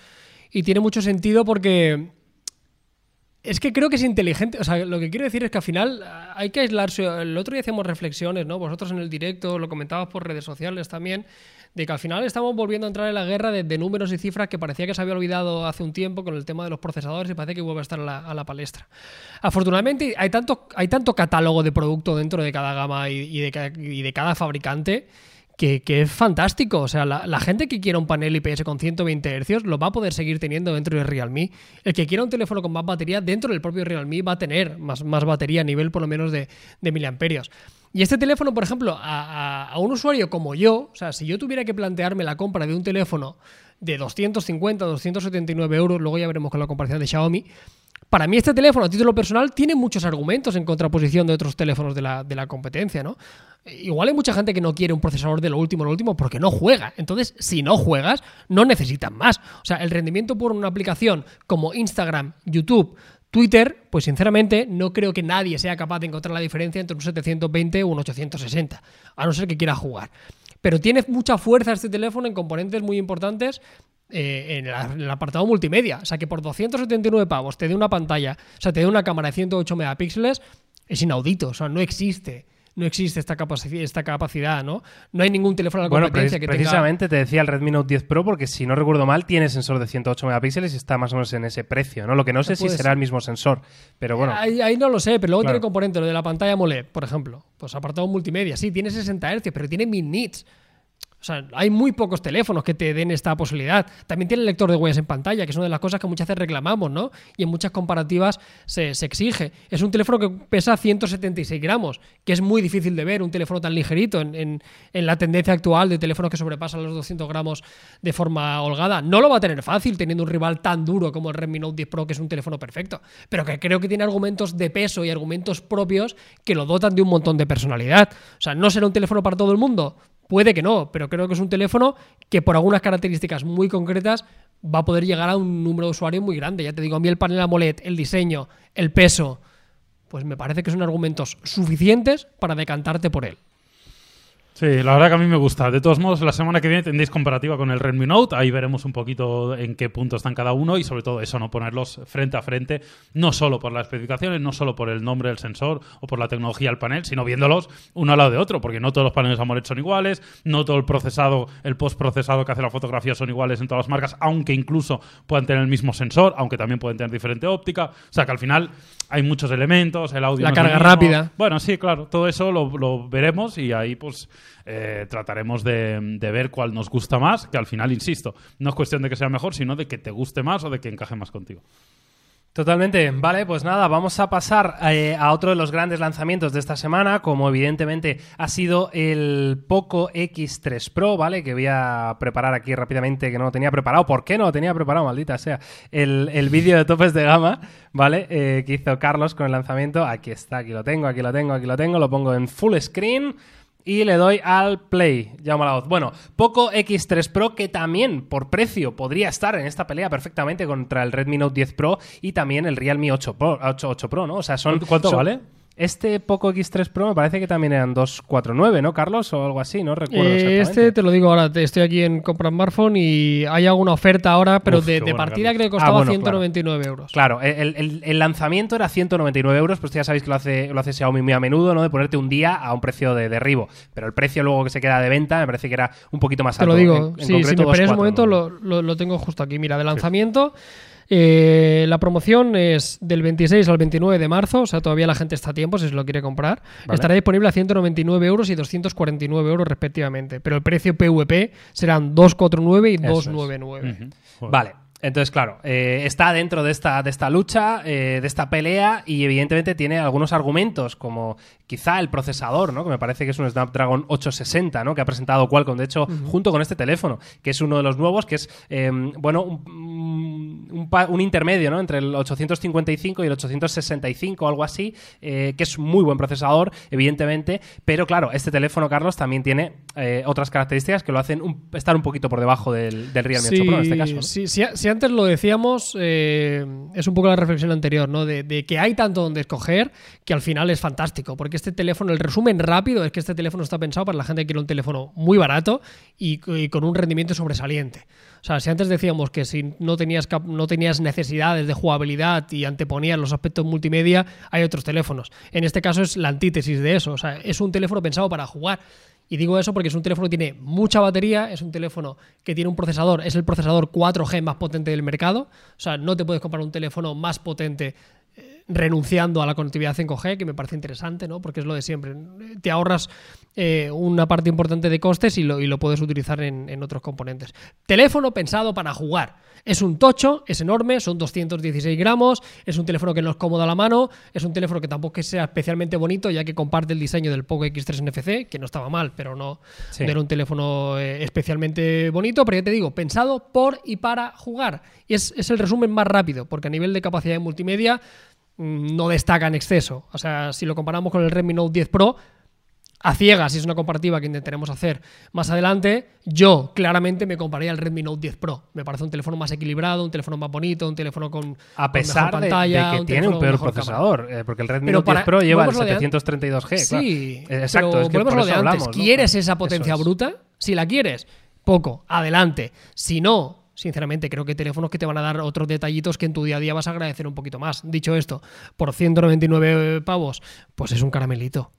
Y tiene mucho sentido porque es que creo que es inteligente. O sea, lo que quiero decir es que al final hay que aislarse. El otro día hacíamos reflexiones, ¿no? Vosotros en el directo, lo comentabas por redes sociales también, de que al final estamos volviendo a entrar en la guerra de, números y cifras que parecía que se había olvidado hace un tiempo con el tema de los procesadores y parece que vuelve a estar a la, palestra. Afortunadamente hay tanto, hay tanto catálogo de producto dentro de cada gama y de cada fabricante que, es fantástico. O sea, la, gente que quiera un panel IPS con 120 Hz lo va a poder seguir teniendo dentro de Realme. El que quiera un teléfono con más batería dentro del propio Realme va a tener más, más batería a nivel por lo menos de, de miliamperios. Y este teléfono, por ejemplo, a, a, un usuario como yo, o sea, si yo tuviera que plantearme la compra de un teléfono de 250, 279 euros, luego ya veremos con la comparación de Xiaomi, Para mí este teléfono a título personal tiene muchos argumentos en contraposición de otros teléfonos de la, de la competencia, ¿no? Igual hay mucha gente que no quiere un procesador de lo último, lo último, porque no juega. Entonces, si no juegas, no necesitan más. O sea, el rendimiento por una aplicación como Instagram, YouTube, Twitter, pues sinceramente no creo que nadie sea capaz de encontrar la diferencia entre un 720 o un 860, a no ser que quiera jugar. Pero tiene mucha fuerza este teléfono en componentes muy importantes eh, en, la- en el apartado multimedia. O sea, que por 279 pavos te dé una pantalla, o sea, te dé una cámara de 108 megapíxeles, es inaudito. O sea, no existe. No existe esta, capaci- esta capacidad, ¿no? No hay ningún teléfono de la Bueno, competencia precis- que tenga... precisamente te decía el Redmi Note 10 Pro porque si no recuerdo mal tiene sensor de 108 megapíxeles y está más o menos en ese precio, ¿no? Lo que no sé si será ser. el mismo sensor, pero bueno. Ahí, ahí no lo sé, pero luego Claro. tiene componente, lo de la pantalla AMOLED, por ejemplo. Pues apartado multimedia, sí, tiene 60 Hz, pero tiene mil nits. O sea, hay muy pocos teléfonos que te den esta posibilidad. También tiene el lector de huellas en pantalla, que es una de las cosas que muchas veces reclamamos, ¿no? Y en muchas comparativas se, exige. Es un teléfono que pesa 176 gramos, que es muy difícil de ver, un teléfono tan ligerito en, en- en la tendencia actual de teléfonos que sobrepasan los 200 gramos de forma holgada. No lo va a tener fácil teniendo un rival tan duro como el Redmi Note 10 Pro, que es un teléfono perfecto, pero que creo que tiene argumentos de peso y argumentos propios que lo dotan de un montón de personalidad. O sea, ¿no será un teléfono para todo el mundo? Puede que no, pero creo que es un teléfono que por algunas características muy concretas va a poder llegar a un número de usuarios muy grande. Ya te digo, a mí el panel AMOLED, el diseño, el peso, pues me parece que son argumentos suficientes para decantarte por él. Sí, la verdad que a mí me gusta. De todos modos, la semana que viene tendréis comparativa con el Redmi Note. Ahí veremos un poquito en qué punto están cada uno y sobre todo eso, no ponerlos frente a frente, no solo por las especificaciones, no solo por el nombre del sensor o por la tecnología del panel, sino viéndolos uno al lado de otro, porque no todos los paneles AMOLED son iguales, no todo el procesado, el postprocesado que hace la fotografía son iguales en todas las marcas, aunque incluso puedan tener el mismo sensor, aunque también pueden tener diferente óptica. O sea que al final hay muchos elementos, el audio La no carga rápida. Bueno, sí, claro, todo eso lo, lo veremos y ahí pues eh, trataremos de, ver cuál nos gusta más, que al final, insisto, no es cuestión de que sea mejor, sino de que te guste más o de que encaje más contigo. Totalmente. Vale, pues nada, vamos a pasar eh, a otro de los grandes lanzamientos de esta semana, como evidentemente ha sido el Poco X3 Pro, ¿vale? Que voy a preparar aquí rápidamente, que no lo tenía preparado. ¿Por qué no lo tenía preparado, maldita sea? El, el vídeo de topes de gama, ¿vale? Eh, que hizo Carlos con el lanzamiento. Aquí está, aquí lo tengo, aquí lo tengo, aquí lo tengo. Lo pongo en full screen. Y le doy al play. Llamo a la voz. Bueno, Poco X3 Pro, que también por precio podría estar en esta pelea perfectamente contra el Redmi Note 10 Pro y también el Realme 8 Pro, 8, 8 Pro ¿no? O sea, son. ¿Cuánto- cuánto son- vale? Este Poco X3 Pro me parece que también eran 249, ¿no, Carlos? O algo así, no recuerdo Eh, este te lo digo ahora, te- estoy aquí en Compra Smartphone y hay alguna oferta ahora, pero Uf, de, qué de bueno, partida creo que costaba Ah, bueno, 199 euros. Claro, el, el- el lanzamiento era 199 euros, pues ya sabéis que lo hace, lo hace Xiaomi muy a menudo, ¿no? De ponerte un día a un precio de derribo. Pero el precio luego que se queda de venta me parece que era un poquito más Te alto. lo digo, En- en sí, si concreto, me un 249. momento lo, lo- lo tengo justo aquí. Mira, de lanzamiento, eh, la promoción es del 26 al 29 de marzo, o sea, todavía la gente está a tiempo si se lo quiere comprar. Vale. Estará disponible a 199 euros y 249 euros respectivamente, pero el precio PVP serán 249 y Eso es. 299. Ujú. Joder. Vale. Entonces, claro, eh, está dentro de esta, de esta lucha, eh, de esta pelea, y evidentemente tiene algunos argumentos, como quizá el procesador, ¿no? Que me parece que es un Snapdragon 860, ¿no? Que ha presentado Qualcomm, de hecho, junto con este teléfono, que es uno de los nuevos, que es, eh, bueno, un, un un intermedio, ¿no? Entre el 855 y el 865, algo así, eh, que es muy buen procesador, evidentemente, pero claro, este teléfono, Carlos, también tiene eh, otras características que lo hacen un- estar un poquito por debajo del, del Realme 8 Pro en este caso. ¿no? sí, si, antes lo decíamos, eh, es un poco la reflexión anterior, ¿no? De, de que hay tanto donde escoger que al final es fantástico. Porque este teléfono, el resumen rápido es que este teléfono está pensado para la gente que quiere un teléfono muy barato y con un rendimiento sobresaliente. Sea, si antes decíamos que si no tenías, no tenías necesidades de jugabilidad y anteponías los aspectos multimedia, hay otros teléfonos. En este caso es la antítesis de eso. O sea, es un teléfono pensado para jugar. Y digo eso porque es un teléfono que tiene mucha batería, es un teléfono que tiene un procesador, es el procesador 4G más potente del mercado. O sea, no te puedes comprar un teléfono más potente renunciando a la conectividad 5G, que me parece interesante, ¿no? Porque es lo de siempre. Te ahorras eh, una parte importante de costes y lo, y lo puedes utilizar en, en otros componentes. Teléfono pensado para jugar. Es un tocho, es enorme, son 216 gramos, es un teléfono que no es cómodo a la mano, es un teléfono que tampoco sea especialmente bonito, ya que comparte el diseño del Poco X3 NFC, que no estaba mal, pero no, Sí. no era un teléfono eh, especialmente bonito, pero ya te digo, pensado por y para jugar. Y es, es el resumen más rápido, porque a nivel de capacidad de multimedia no destaca en exceso. O sea, si lo comparamos con el Redmi Note 10 Pro, a ciegas, si es una comparativa que intentaremos hacer más adelante, yo claramente me compararía al Redmi Note 10 Pro. Me parece un teléfono más equilibrado, un teléfono más bonito, un teléfono con, A con pesar mejor de- pantalla, de, que un tiene un peor procesador, eh, porque el Redmi Note 10 para- Pro lleva el volvemos a lo de- 732G. claro. Sí, Eh, exacto, pero es que por eso hablamos. ¿no? ¿Quieres esa potencia es. bruta? Si la quieres, poco, adelante. Si no, sinceramente, creo que teléfonos que te van a dar otros detallitos que en tu día a día vas a agradecer un poquito más. Dicho esto, por 199 pavos, pues es un caramelito.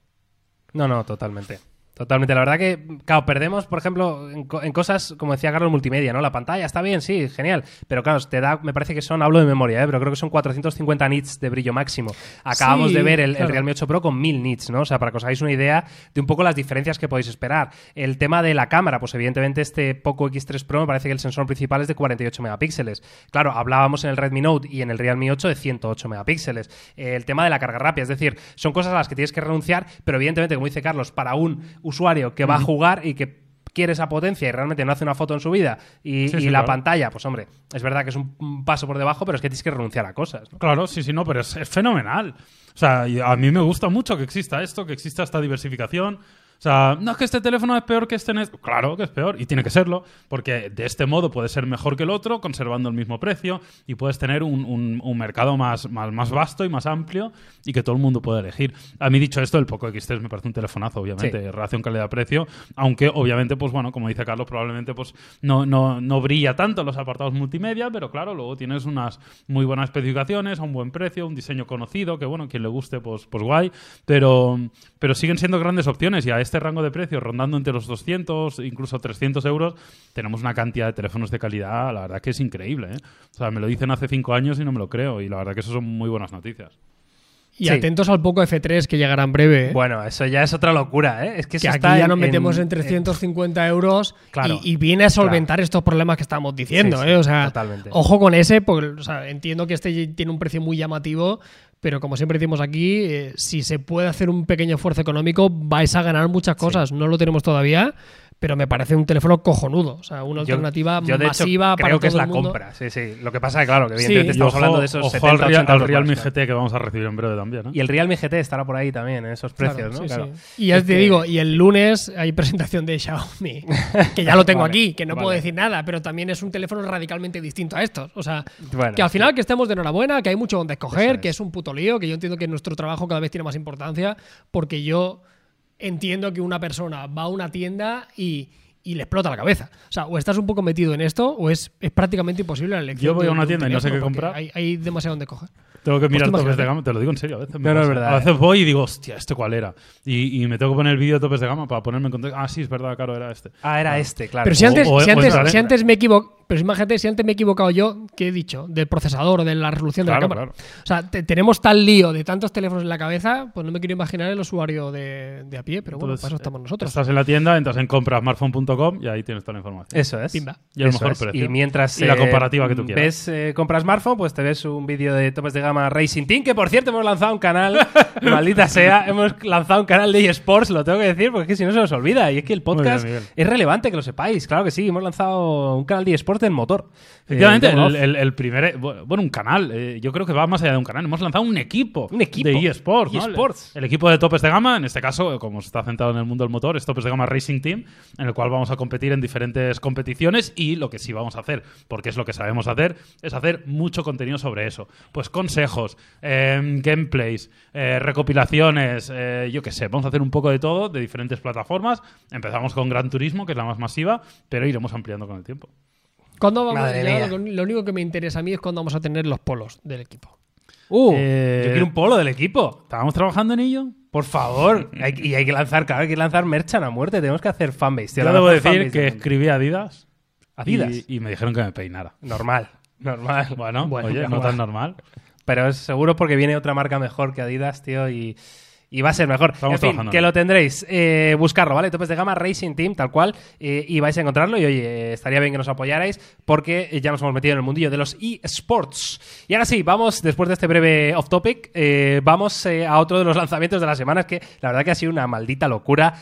No, no, totalmente. Totalmente. La verdad que, claro, perdemos, por ejemplo, en, co- en cosas, como decía Carlos, multimedia, ¿no? La pantalla está bien, sí, genial. Pero claro, te da, me parece que son, hablo de memoria, ¿eh? pero creo que son 450 nits de brillo máximo. Acabamos Sí, de ver el, el. Realme 8 Pro con 1000 nits, ¿no? O sea, para que os hagáis una idea de un poco las diferencias que podéis esperar. El tema de la cámara, pues evidentemente este Poco X3 Pro me parece que el sensor principal es de 48 megapíxeles. Claro, hablábamos en el Redmi Note y en el Realme 8 de 108 megapíxeles. Eh, el tema de la carga rápida, es decir, son cosas a las que tienes que renunciar, pero evidentemente, como dice Carlos, para un usuario que va a jugar y que quiere esa potencia y realmente no hace una foto en su vida y, Sí, y sí, la claro. pantalla, pues hombre, es verdad que es un, paso por debajo, pero es que tienes que renunciar a cosas. ¿no? Claro, sí, sí, no, pero es, es fenomenal. O sea, a mí me gusta mucho que exista esto, que exista esta diversificación. O sea, no es que este teléfono es peor que este. este- Claro que es peor, y tiene que serlo, porque de este modo puede ser mejor que el otro, conservando el mismo precio, y puedes tener un, un- un mercado más, más, más vasto y más amplio, y que todo el mundo pueda elegir. A mí, dicho esto, el Poco X3 me parece un telefonazo, obviamente, Sí. relación calidad-precio, aunque obviamente, pues bueno, como dice Carlos, probablemente pues no, no, no brilla tanto en los apartados multimedia, pero claro, luego tienes unas muy buenas especificaciones, a un buen precio, un diseño conocido, que bueno, quien le guste, pues, pues guay, pero, pero siguen siendo grandes opciones y a este rango de precio, rondando entre los 200, incluso 300 euros, tenemos una cantidad de teléfonos de calidad, la verdad que es increíble, ¿eh? O sea, me lo dicen hace cinco años y no me lo creo, y la verdad que eso son muy buenas noticias. Y Sí. atentos al Poco F3 que llegará en breve. ¿eh? Bueno, eso ya es otra locura, ¿eh? Es que, que eso aquí está ya en- nos metemos en, en- 350 euros Claro, y, y viene a solventar estos problemas que estamos diciendo. Sí, sí, ¿eh? O sea, totalmente. ojo con ese, porque o sea, entiendo que este tiene un precio muy llamativo, pero como siempre decimos aquí, eh, si se puede hacer un pequeño esfuerzo económico, vais a ganar muchas cosas. No lo tenemos todavía, pero me parece un teléfono cojonudo. O sea, una Yo- alternativa yo, de hecho, masiva para creo que es la compra. Sí, sí. Lo que pasa es que, claro, que evidentemente estamos ojo, hablando de esos ojo 70, al, Real- 80 al Realme. GT que vamos a recibir en breve también, ¿eh? Y el Realme GT estará por ahí también, en esos Claro, precios, ¿no? sí, Claro. sí. Y ya Es te que- digo, y el lunes hay presentación de Xiaomi, que ya lo tengo Vale, aquí, que no puedo decir nada, pero también es un teléfono radicalmente distinto a estos. O sea, Bueno, que al final sí. que estemos de enhorabuena, que hay mucho donde escoger, que es un puto lío, que yo entiendo que nuestro trabajo cada vez tiene más importancia, porque yo entiendo que una persona va a una tienda y, y le explota la cabeza. O sea, o estás un poco metido en esto, o es, es prácticamente imposible la elección. Yo voy a una tienda y no sé qué comprar. Hay, hay demasiado donde coger. Tengo que mirar Pues tú topes de gama, te lo digo en serio. A veces, me No, no, es verdad, A veces eh. voy y digo, hostia, ¿este cuál era? Y, y me tengo que poner el vídeo de topes de gama para ponerme en contexto. Ah, sí, es verdad, claro, era este. Ah, era este, claro. Pero si antes, o- si antes, si antes me equivoco, pero imagínate si antes me he equivocado yo, ¿qué he dicho? Del procesador, de la resolución de la cámara. claro. O sea, te- tenemos tal lío de tantos teléfonos en la cabeza, pues no me quiero imaginar el usuario de, de a pie, pero bueno, Entonces, para eso estamos eh, nosotros. Estás en la tienda, entras en comprasmartphone.com y ahí tienes toda la información. Eso es. Pimba. Y el Eso mejor es. precio. Y mientras Y la eh, comparativa que tú quieras. ves, eh, compras smartphone, pues te ves un vídeo de topes de gama Racing Team, que por cierto hemos lanzado un canal, maldita sea, hemos lanzado un canal de eSports, lo tengo que decir, porque es que si no se nos olvida. Y es que el podcast bien, es relevante que lo sepáis, claro que sí, hemos lanzado un canal de eSports en motor. Efectivamente, Eh, el, el- el primer. Bueno, un canal. eh, yo creo que va más allá de un canal. Hemos lanzado un equipo. Un equipo. De eSports. ¿no? eSports. El, el equipo de topes de gama, en este caso, como está centrado en el mundo del motor, es topes de gama Racing Team, en el cual vamos a competir en diferentes competiciones. Y lo que sí vamos a hacer, porque es lo que sabemos hacer, es hacer mucho contenido sobre eso. Pues consejos, eh, gameplays, eh, recopilaciones, eh, yo qué sé. Vamos a hacer un poco de todo, de diferentes plataformas. Empezamos con Gran Turismo, que es la más masiva, pero iremos ampliando con el tiempo. ¿Cuándo vamos, Madre mía. lo, lo único que me interesa a mí es cuándo vamos a tener los polos del equipo. Uh, Eh, yo quiero un polo del equipo. ¿Estábamos trabajando en ello? Por favor. Hay y hay que lanzar, claro, hay que lanzar merchan a muerte. Tenemos que hacer fanbase. Yo debo decir que escribí a Adidas. Adidas. Y, y me dijeron que me peinara. Normal. Normal. Bueno, Bueno, oye, no tan normal. Pero es seguro porque viene otra marca mejor que Adidas, tío, y, y va a ser mejor. Estamos en fin, que lo tendréis. Eh, buscarlo, ¿vale? Topes de gama Racing Team, tal cual, eh, y vais a encontrarlo. Y oye, eh, estaría bien que nos apoyarais porque eh, ya nos hemos metido en el mundillo de los eSports. Y ahora sí, vamos, después de este breve off topic, eh, vamos a otro de los lanzamientos de la semana, que la verdad que ha sido una maldita locura.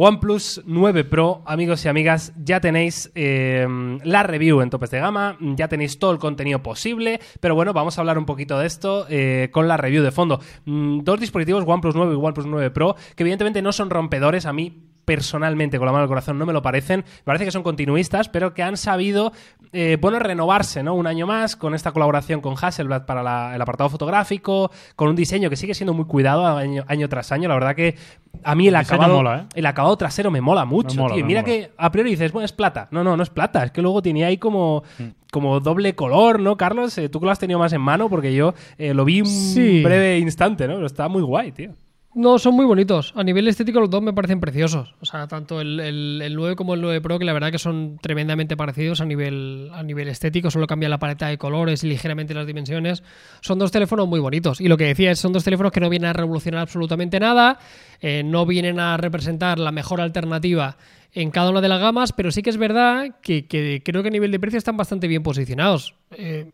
OnePlus 9 Pro, amigos y amigas, ya tenéis eh, la review en topes de gama, ya tenéis todo el contenido posible, pero bueno, vamos a hablar un poquito de esto eh, con la review de fondo. Mm, dos dispositivos, OnePlus 9 y OnePlus 9 Pro, que evidentemente no son rompedores, a mí personalmente, con la mano del corazón, no me lo parecen. Me parece que son continuistas, pero que han sabido, eh, bueno, renovarse, ¿no? Un año más con esta colaboración con Hasselblad para la- el apartado fotográfico, con un diseño que sigue siendo muy cuidado año, año tras año. La verdad que a mí el, acabado, mola, ¿eh? el acabado trasero me mola mucho, Me mola, tío. Mira mola. que a priori dices, bueno, es plata. No, no, no es plata. Es que luego tenía ahí como, Mm. como doble color, ¿no, Carlos? Eh, tú que lo has tenido más en mano, porque yo lo vi un Sí. breve instante, ¿no? Pero está muy guay, tío. No, son muy bonitos. A nivel estético los dos me parecen preciosos. O sea, tanto el, el- el 9 como el 9 Pro, que la verdad que son tremendamente parecidos a nivel, a nivel estético. Solo cambia la paleta de colores y ligeramente las dimensiones. Son dos teléfonos muy bonitos. Y lo que decía es, son dos teléfonos que no vienen a revolucionar absolutamente nada. eh, no vienen a representar la mejor alternativa en cada una de las gamas, pero sí que es verdad que, que creo que a nivel de precio están bastante bien posicionados. Eh,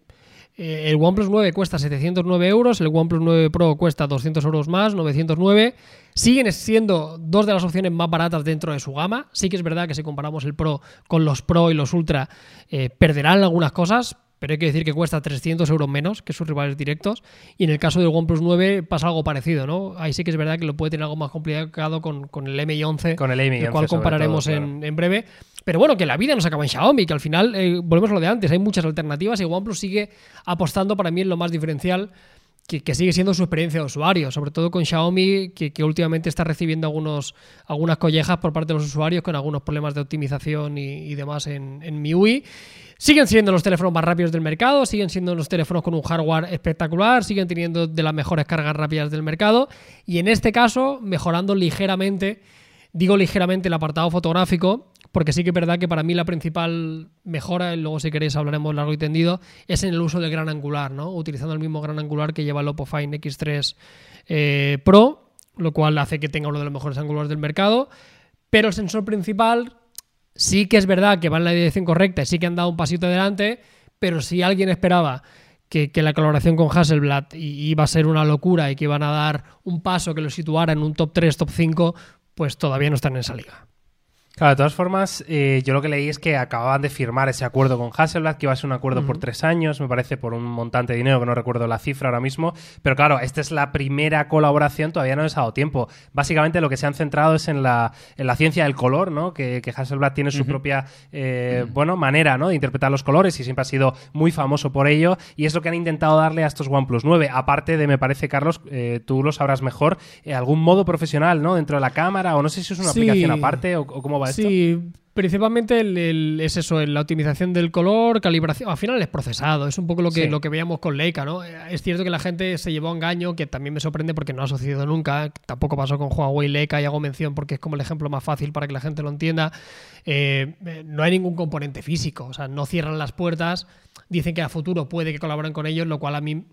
eh, el OnePlus 9 cuesta 709 euros, el OnePlus 9 Pro cuesta 200 euros más, 909. Siguen siendo dos de las opciones más baratas dentro de su gama. Sí que es verdad que si comparamos el Pro con los Pro y los Ultra, eh, perderán algunas cosas, pero hay que decir que cuesta 300 euros menos que sus rivales directos. Y en el caso del OnePlus 9 pasa algo parecido, ¿no? Ahí sí que es verdad que lo puede tener algo más complicado con, con el MI11, Con el MI11 el cual compararemos todo, en, en breve. Pero bueno, que la vida no se acaba en Xiaomi, que al final, eh, volvemos a lo de antes, hay muchas alternativas y OnePlus sigue apostando para mí en lo más diferencial, que, sigue siendo su experiencia de usuario, sobre todo con Xiaomi, que, últimamente está recibiendo algunos, algunas collejas por parte de los usuarios con algunos problemas de optimización y, y demás en, en MIUI. Siguen siendo los teléfonos más rápidos del mercado, siguen siendo los teléfonos con un hardware espectacular, siguen teniendo de las mejores cargas rápidas del mercado y en este caso mejorando ligeramente Digo ligeramente el apartado fotográfico, porque sí que es verdad que para mí la principal mejora, y luego si queréis hablaremos largo y tendido, es en el uso del gran angular, ¿no? Utilizando el mismo gran angular que lleva el Oppo Find X3 eh, Pro, lo cual hace que tenga uno de los mejores ángulos del mercado. Pero el sensor principal sí que es verdad que va en la dirección correcta, y sí que han dado un pasito adelante, pero si alguien esperaba que, que la colaboración con Hasselblad iba a ser una locura y que iban a dar un paso que lo situara en un top 3, top 5, pues todavía no están en esa liga. Claro, de todas formas, eh, yo lo que leí es que acababan de firmar ese acuerdo con Hasselblad, que iba a ser un acuerdo por tres años, me parece, por un montante de dinero, que no recuerdo la cifra ahora mismo. Pero claro, esta es la primera colaboración, todavía no les ha dado tiempo. Básicamente lo que se han centrado es en la, en la ciencia del color, ¿no? Que, que Hasselblad tiene su propia, eh, bueno, manera, ¿no? De interpretar los colores y siempre ha sido muy famoso por ello. Y es lo que han intentado darle a estos OnePlus 9. Aparte de, me parece, Carlos, eh, tú lo sabrás mejor, eh, algún modo profesional, ¿no? Dentro de la cámara, o no sé si es una Sí. aplicación aparte o, o cómo va esto. Sí, principalmente el- el- es eso, la optimización del color, calibración. Al final es procesado, es un poco lo que, Sí. lo que veíamos con Leica, ¿no? Es cierto que la gente se llevó a engaño, que también me sorprende porque no ha sucedido nunca. Tampoco pasó con Huawei Leica y hago mención porque es como el ejemplo más fácil para que la gente lo entienda. Eh, eh, no hay ningún componente físico, o sea, no cierran las puertas. Dicen que a futuro puede que colaboren con ellos, lo cual a mí,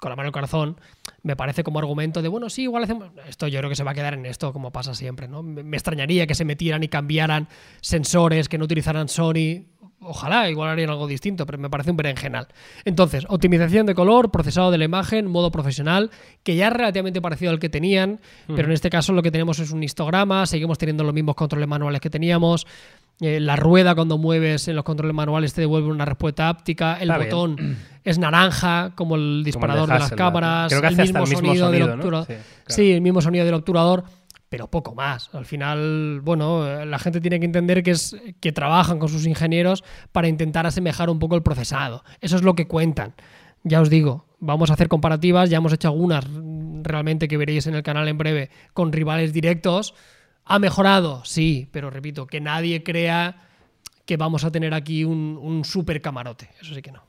con la mano el corazón, me parece como argumento de, bueno, sí, igual hacemos... Esto yo creo que se va a quedar en esto, como pasa siempre, ¿no? Me me extrañaría que se metieran y cambiaran sensores, que no utilizaran Sony. Ojalá, igual harían algo distinto, pero me parece un berenjenal. Entonces, optimización de color, procesado de la imagen, modo profesional, que ya es relativamente parecido al que tenían, pero en este caso lo que tenemos es un histograma, seguimos teniendo los mismos controles manuales que teníamos. Eh, la rueda cuando mueves en los controles manuales te devuelve una respuesta áptica. El Está bien. botón es naranja, como el disparador de, las cámaras. el mismo sonido del obturador. Sí, claro. Sí, el mismo sonido del obturador, pero poco más. Al final, bueno, la gente tiene que entender que es que trabajan con sus ingenieros para intentar asemejar un poco el procesado. Eso es lo que cuentan. Ya os digo, vamos a hacer comparativas, ya hemos hecho algunas realmente que veréis en el canal en breve con rivales directos. ¿Ha mejorado? Sí, pero repito, que nadie crea que vamos a tener aquí un, super camarote. Eso sí que no.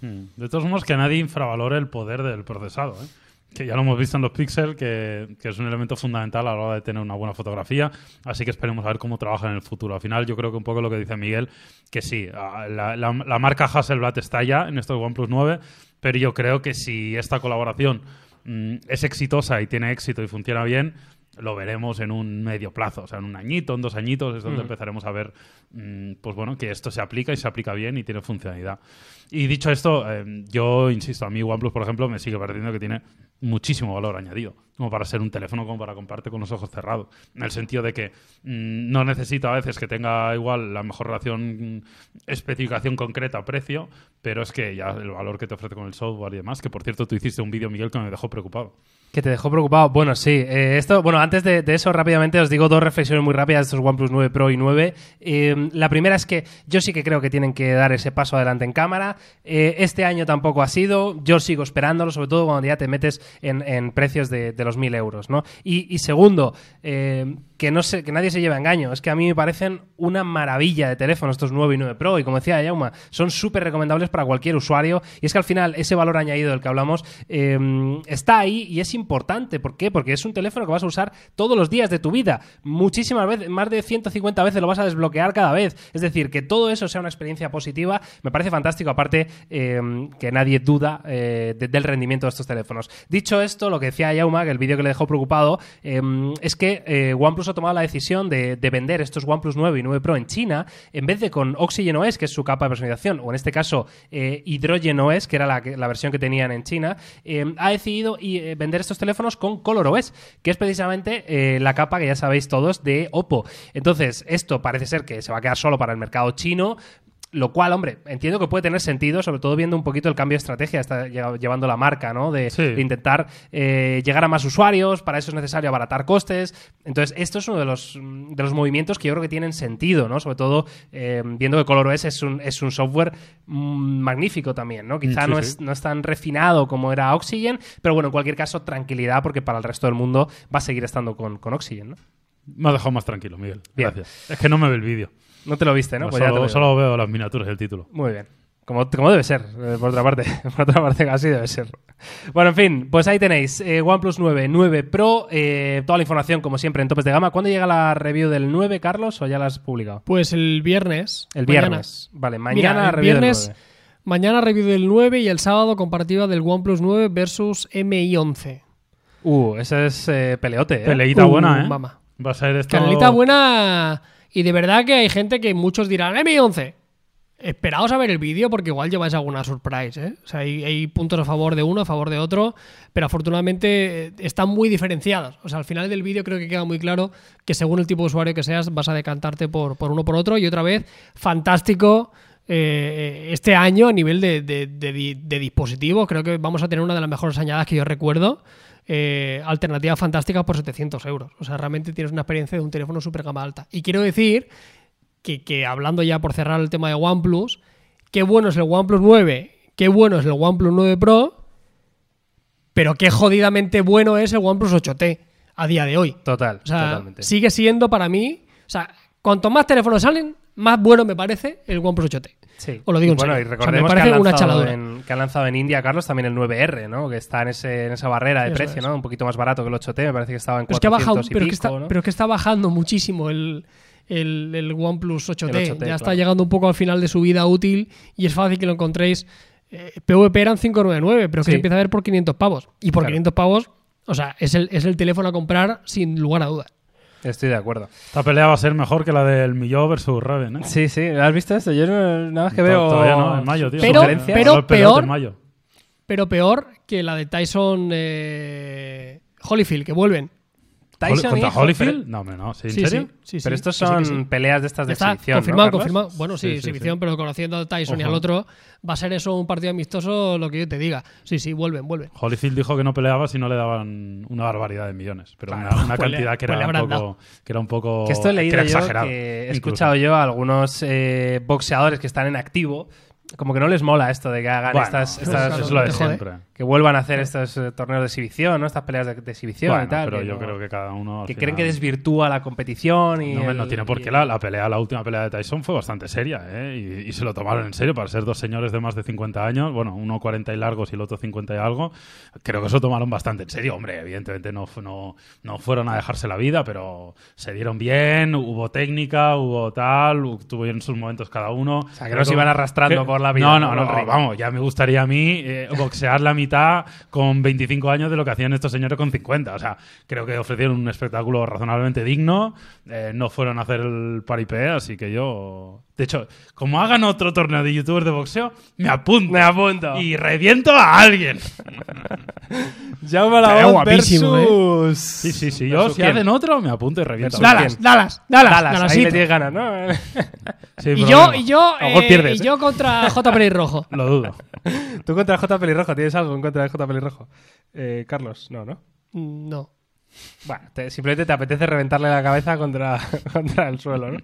Hmm. De todos modos, que nadie infravalore el poder del procesado. ¿eh? que ya lo hemos visto en los Pixel, que, es un elemento fundamental a la hora de tener una buena fotografía. Así que esperemos a ver cómo trabaja en el futuro. Al final, yo creo que un poco lo que dice Miguel, que sí, la marca Hasselblad está ya en estos OnePlus 9, pero yo creo que si esta colaboración mm, es exitosa y tiene éxito y funciona bien, lo veremos en un medio plazo, o sea, en un añito, en dos añitos, es donde empezaremos a ver, mm, pues bueno, que esto se aplica y se aplica bien y tiene funcionalidad. Y dicho esto, eh, yo insisto, a mí OnePlus, por ejemplo, me sigue pareciendo que tiene muchísimo valor añadido, como para ser un teléfono como para comprarte con los ojos cerrados, en el sentido de que mm, no necesita a veces que tenga igual la mejor relación, mm, especificación concreta, precio, pero es que ya el valor que te ofrece con el software y demás, que por cierto tú hiciste un vídeo, Miguel, que me dejó preocupado. Que te dejó preocupado. Bueno, sí. eh, esto, bueno, antes de, eso, rápidamente os digo dos reflexiones muy rápidas de estos OnePlus 9 Pro y 9. Eh, la primera es que yo sí que creo que tienen que dar ese paso adelante en cámara. Eh, este año tampoco ha sido. Yo sigo esperándolo, sobre todo cuando ya te metes en, precios de los 1000 euros, ¿no? Y, segundo, eh, que, no se, que nadie se lleve a engaño. Es que a mí me parecen una maravilla de teléfonos estos 9 y 9 Pro. Y como decía Yauma, son súper recomendables para cualquier usuario. Y es que al final ese valor añadido del que hablamos eh, está ahí y es importante. ¿Por qué? Porque es un teléfono que vas a usar todos los días de tu vida. Muchísimas veces, más de 150 veces lo vas a desbloquear cada vez. Es decir, que todo eso sea una experiencia positiva, me parece fantástico. Aparte, eh, que nadie duda eh, de- del rendimiento de estos teléfonos. Dicho esto, lo que decía Yauma, que el vídeo que le dejó preocupado, eh, es que eh, OnePlus ha tomado la decisión de, de vender estos OnePlus 9 y 9 Pro en China en vez de con Oxygen OS, que es su capa de personalización, o en este caso eh, Hydrogen que era la, versión que tenían en China, eh, ha decidido eh, vender estos teléfonos con Color OS, que es precisamente eh, la capa que ya sabéis todos de Oppo. Entonces, esto parece ser que se va a quedar solo para el mercado chino. Lo cual, hombre, entiendo que puede tener sentido, sobre todo viendo un poquito el cambio de estrategia que está lle- llevando la marca, ¿no? De, Sí. de intentar eh, llegar a más usuarios, para eso es necesario abaratar costes. Entonces, esto es uno de los, de los movimientos que yo creo que tienen sentido, ¿no? Sobre todo eh, viendo que ColorOS es un, es un software mm, magnífico también, ¿no? Quizá Sí, no, sí. Es, no es tan refinado como era Oxygen, pero bueno, en cualquier caso, tranquilidad, porque para el resto del mundo va a seguir estando con, con Oxygen, ¿no? Me ha dejado más tranquilo, Miguel. Bien. Gracias. Es que no me ve el vídeo. No te lo viste, ¿no? Pues ya te solo, lo digo. solo veo las miniaturas del título. Muy bien. Como, como debe ser, eh, por otra parte. Por otra parte, así debe ser. Bueno, en fin, pues ahí tenéis eh, OnePlus 9, 9 Pro, eh, toda la información como siempre en topes de gama. ¿Cuándo llega la review del 9, Carlos, o ya la has publicado? Pues el viernes. El mañana. viernes. Vale, Mira, mañana el review viernes, del 9. mañana review del 9 y el sábado comparativa del OnePlus 9 versus MI 11. Uh, ese es eh, peleote, ¿eh? Peleita Uh, buena, ¿eh? mamá. Va a ser esto... Canelita buena y de verdad que hay gente que muchos dirán MI 11. Esperaos a ver el vídeo porque igual lleváis alguna surprise, ¿eh? O sea, hay, puntos a favor de uno, a favor de otro, pero afortunadamente eh, están muy diferenciados. O sea, al final del vídeo creo que queda muy claro que según el tipo de usuario que seas vas a decantarte por, por uno por otro. Y otra vez, fantástico eh, este año a nivel de, de, de de dispositivos. Creo que vamos a tener una de las mejores añadas que yo recuerdo. Eh, alternativas fantásticas por 700 euros. O sea, realmente tienes una experiencia de un teléfono super gama alta. Y quiero decir que, que hablando ya por cerrar el tema de OnePlus, qué bueno es el OnePlus 9, qué bueno es el OnePlus 9 Pro, pero qué jodidamente bueno es el OnePlus 8T a día de hoy. Total, O sea, totalmente. sigue siendo para mí, o sea, cuanto más teléfonos salen, más bueno me parece el OnePlus 8T. Sí. Os lo digo en bueno, serio. y O sea, recordemos que, han una en, que han lanzado en India, Carlos, también el 9R, ¿no? Que está en, ese, en esa barrera de Eso precio, es. ¿no? Un poquito más barato que el 8T, me parece que estaba en Pero es que ha 400 bajado, y pero, pico, que está, ¿no? pero que está bajando muchísimo el, el, el OnePlus 8T. El 8T, ya está llegando un poco al final de su vida útil y es fácil que lo encontréis. Eh, PVP eran 599, pero que Sí. se empieza a ver por 500 pavos. Y por Claro. 500 pavos, o sea, es el, es el teléfono a comprar sin lugar a dudas. Estoy de acuerdo. Esta pelea va a ser mejor que la del Milló versus Raven, ¿eh? Sí, sí, ¿has visto esto? Yo no- nada más que veo. Todavía no, en mayo, tío. Pero- peor- en mayo. Pero peor que la de Tyson eh, Holyfield, que vuelven. Tyson ¿Contra hijo, Holyfield? pero- No, hombre, no. ¿Sí, ¿En Sí, serio? sí, sí, pero estos que sí, son que sí. peleas de estas de Está exhibición, ¿no, confirmado, confirmado. Bueno, sí, Sí, sí, exhibición, sí. pero conociendo a Tyson y al otro, va a ser eso un partido amistoso, lo que yo te diga. Sí, sí, vuelven, vuelven. Holyfield dijo que no peleaba si no le daban una barbaridad de millones. Pero Claro, una, una pues le- cantidad que, pues le era un habrán poco, que era un poco. Que esto he leído era yo, que he incluso. escuchado yo a algunos eh, boxeadores que están en activo, como que no les mola esto de que hagan Bueno, estas... eso estas- es claro, lo de siempre. Que vuelvan a hacer estos eh, torneos de exhibición, ¿no? Estas peleas de, de exhibición Bueno, y tal. pero que yo no- creo que cada uno. al que final- creen que desvirtúa la competición y. No, el- no tiene por qué. el- La, la pelea, la última pelea de Tyson fue bastante seria, ¿eh? Y, y se lo tomaron en serio para ser dos señores de más de 50 años. Bueno, uno 40 y largos y el otro 50 y algo. Creo que eso tomaron bastante en serio. Hombre, evidentemente no, no, no fueron a dejarse la vida, pero se dieron bien, hubo técnica, hubo tal, tuvieron sus momentos cada uno. O sea, que no se iban arrastrando por la vida, No, ¿no? no, vamos, ya me gustaría a mí eh, boxear la con 25 años de lo que hacían estos señores con 50. O sea, creo que ofrecieron un espectáculo razonablemente digno. eh, no fueron a hacer el paripé, así que yo. De hecho, como hagan otro torneo de youtubers de boxeo, me apunto. Me apunto. Y reviento a alguien. Jaume la Estaría Voz guapísimo, ¿eh? versus... Sí, sí, sí. Yo, ¿Versus si quién? hacen otro, me apunto y reviento. a Versus alguien. Dallas, Dallas, Dallas, Dallas, ahí le tienes ganas, ¿no? Y yo, y yo, eh, pierdes, y ¿eh? yo contra J. Pelirrojo. Lo dudo. Tú contra J. Pelirrojo, ¿tienes algo en contra de J. Pelirrojo? Eh, Carlos, no, ¿no? Mm, No. Bueno, te- simplemente te apetece reventarle la cabeza contra, contra el suelo, ¿no?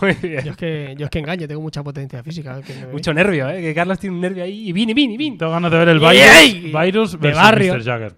Muy bien. Yo es que, yo es que engaño, tengo mucha potencia física. que. Mucho nervio, ¿eh? Que Carlos tiene un nervio ahí. Y vin, y vin, y vin. Tengo ganas de ver el ¡Ey! virus, virus De barrio. Mr. Jagger.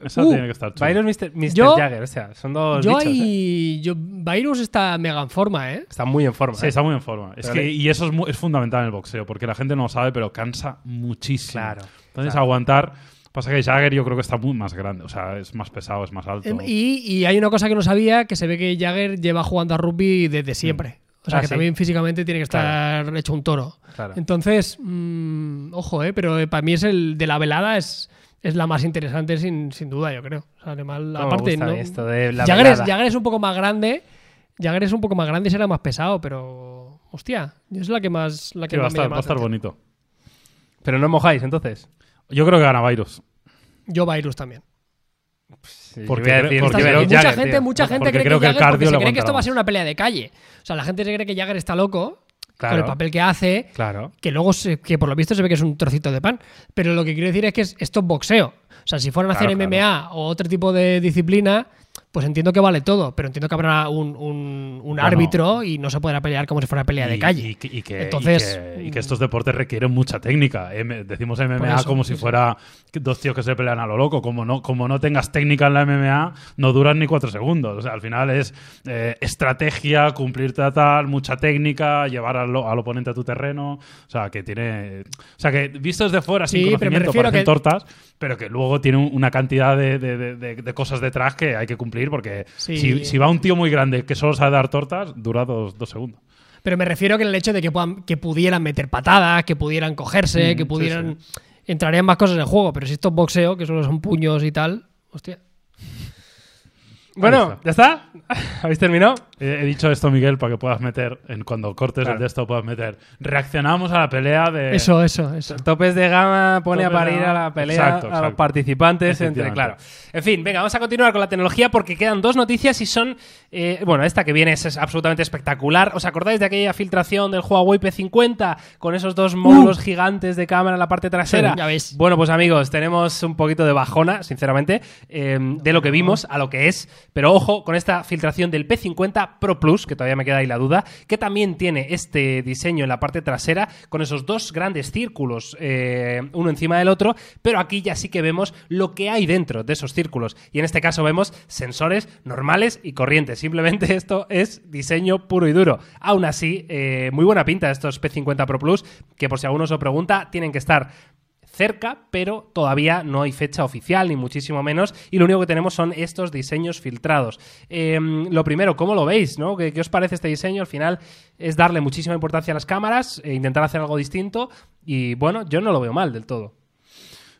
Esa Uh, tiene que estar chula. Byron Mr. Mr. Yo- Jagger, o sea, son dos Yo bichos, ¿eh? ahí. Yo, Virus está mega en forma, ¿eh? Está muy en forma. Sí, ¿eh? está muy en forma. Es que, y eso es, es fundamental en el boxeo, porque la gente no lo sabe, pero cansa muchísimo. Claro, Entonces, claro. aguantar. Pasa que Jagger yo creo que está muy más grande, o sea, es más pesado, es más alto. Em, Y, y hay una cosa que no sabía, que se ve que Jagger lleva jugando a rugby desde siempre. O sea, Ah, que sí. también físicamente tiene que estar hecho un toro. Claro. Entonces, mm, ojo, ¿eh? Pero eh, para mí es el de la velada es, es la más interesante sin, sin duda, yo creo. O sea, además, No, me aparte, ¿no? esto de la Jagger, es. Jagger es un poco más grande. Jagger es un poco más grande y será más pesado, pero... Hostia, es la que más, la que Sí, va a más me estar, llama va a estar bonito. Pero no mojáis, entonces. Yo creo que gana Virus. Yo Virus también. Sí, Porque decir- mucha Jagger, gente, tío. mucha gente Porque cree creo que, que el Jagger, porque se cree que esto va a ser una pelea de calle. O sea, la gente se cree que Jagger está loco Claro. con el papel que hace, Claro. que luego se- que por lo visto se ve que es un trocito de pan. Pero lo que quiero decir es que es- esto es boxeo. O sea, si fueran a hacer Claro, MMA o otro tipo de disciplina, pues entiendo que vale todo, pero entiendo que habrá un, un- un Bueno. árbitro y no se podrá pelear como si fuera pelea de Y- calle. Y, que- y que, Entonces, y que- y que estos deportes requieren mucha técnica. Decimos MMA eso, como si fuera dos tíos que se pelean a lo loco. Como no, como no tengas técnica en la MMA, no duran ni cuatro segundos. O sea, al final es eh, estrategia, cumplirte a tal, mucha técnica, llevar al, al oponente a tu terreno. O sea, que tiene. O sea, que visto desde fuera, sin Sí, pero me conocimiento, refiero parecen que- tortas, pero que luego tiene un- una cantidad de- de- de cosas detrás que hay que cumplir, porque Sí. si, si va un tío muy grande que solo sabe dar tortas, dura dos, dos segundos. Pero me refiero que el hecho de que, puedan, que pudieran meter patadas, que pudieran cogerse, Mm, que sí, pudieran. Entrarían más cosas en juego, pero si esto es boxeo, que solo son puños y tal, hostia. Bueno, está. ¿ya está? ¿Habéis terminado? He, dicho esto, Miguel, para que puedas meter, en cuando cortes Claro. el de esto, puedas meter. Reaccionamos a la pelea de. Eso, eso, eso. Topes de gama pone a Topes de parir a la pelea Exacto, a los exacto. participantes. Entre, claro. En fin, venga, vamos a continuar con la tecnología porque quedan dos noticias y son. eh, bueno, esta que viene es, es absolutamente espectacular. ¿Os acordáis de aquella filtración del Huawei P50 con esos dos módulos gigantes de cámara en la parte trasera? Sí, ya ves. Bueno, pues amigos, tenemos un poquito de bajona, sinceramente, eh, de lo que vimos a lo que es. Pero ojo con esta filtración del P50 Pro Plus, que todavía me queda ahí la duda, que también tiene este diseño en la parte trasera con esos dos grandes círculos, eh, uno encima del otro, pero aquí ya sí que vemos lo que hay dentro de esos círculos. Y en este caso vemos sensores normales y corrientes. Simplemente esto es diseño puro y duro. Aún así, eh, muy buena pinta estos P50 Pro Plus, que por si alguno se lo pregunta, tienen que estar cerca, pero todavía no hay fecha oficial, ni muchísimo menos, y lo único que tenemos son estos diseños filtrados. Eh, lo primero, ¿cómo lo veis? ¿no? ¿Qué, qué os parece este diseño? Al final es darle muchísima importancia a las cámaras, e intentar hacer algo distinto, y bueno, yo no lo veo mal del todo.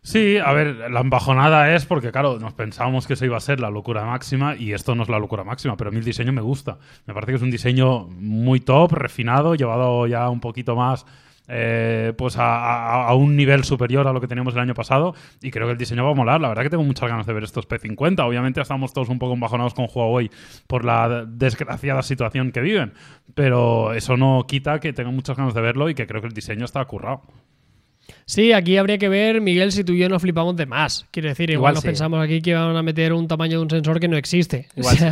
Sí, a ver, la embajonada es porque, claro, nos pensábamos que eso iba a ser la locura máxima y esto no es la locura máxima, pero a mí el diseño me gusta. Me parece que es un diseño muy top, refinado, llevado ya un poquito más eh, pues a, a- a un nivel superior a lo que teníamos el año pasado y creo que el diseño va a molar. La verdad que tengo muchas ganas de ver estos P50. Obviamente estamos todos un poco embajonados con Huawei por la desgraciada situación que viven, pero eso no quita que tengo muchas ganas de verlo y que creo que el diseño está currado. Sí, aquí habría que ver, Miguel, si tú y yo nos flipamos de más. Quiero decir, igual, Igual nos sí. pensamos aquí que van a meter un tamaño de un sensor que no existe. Igual sí.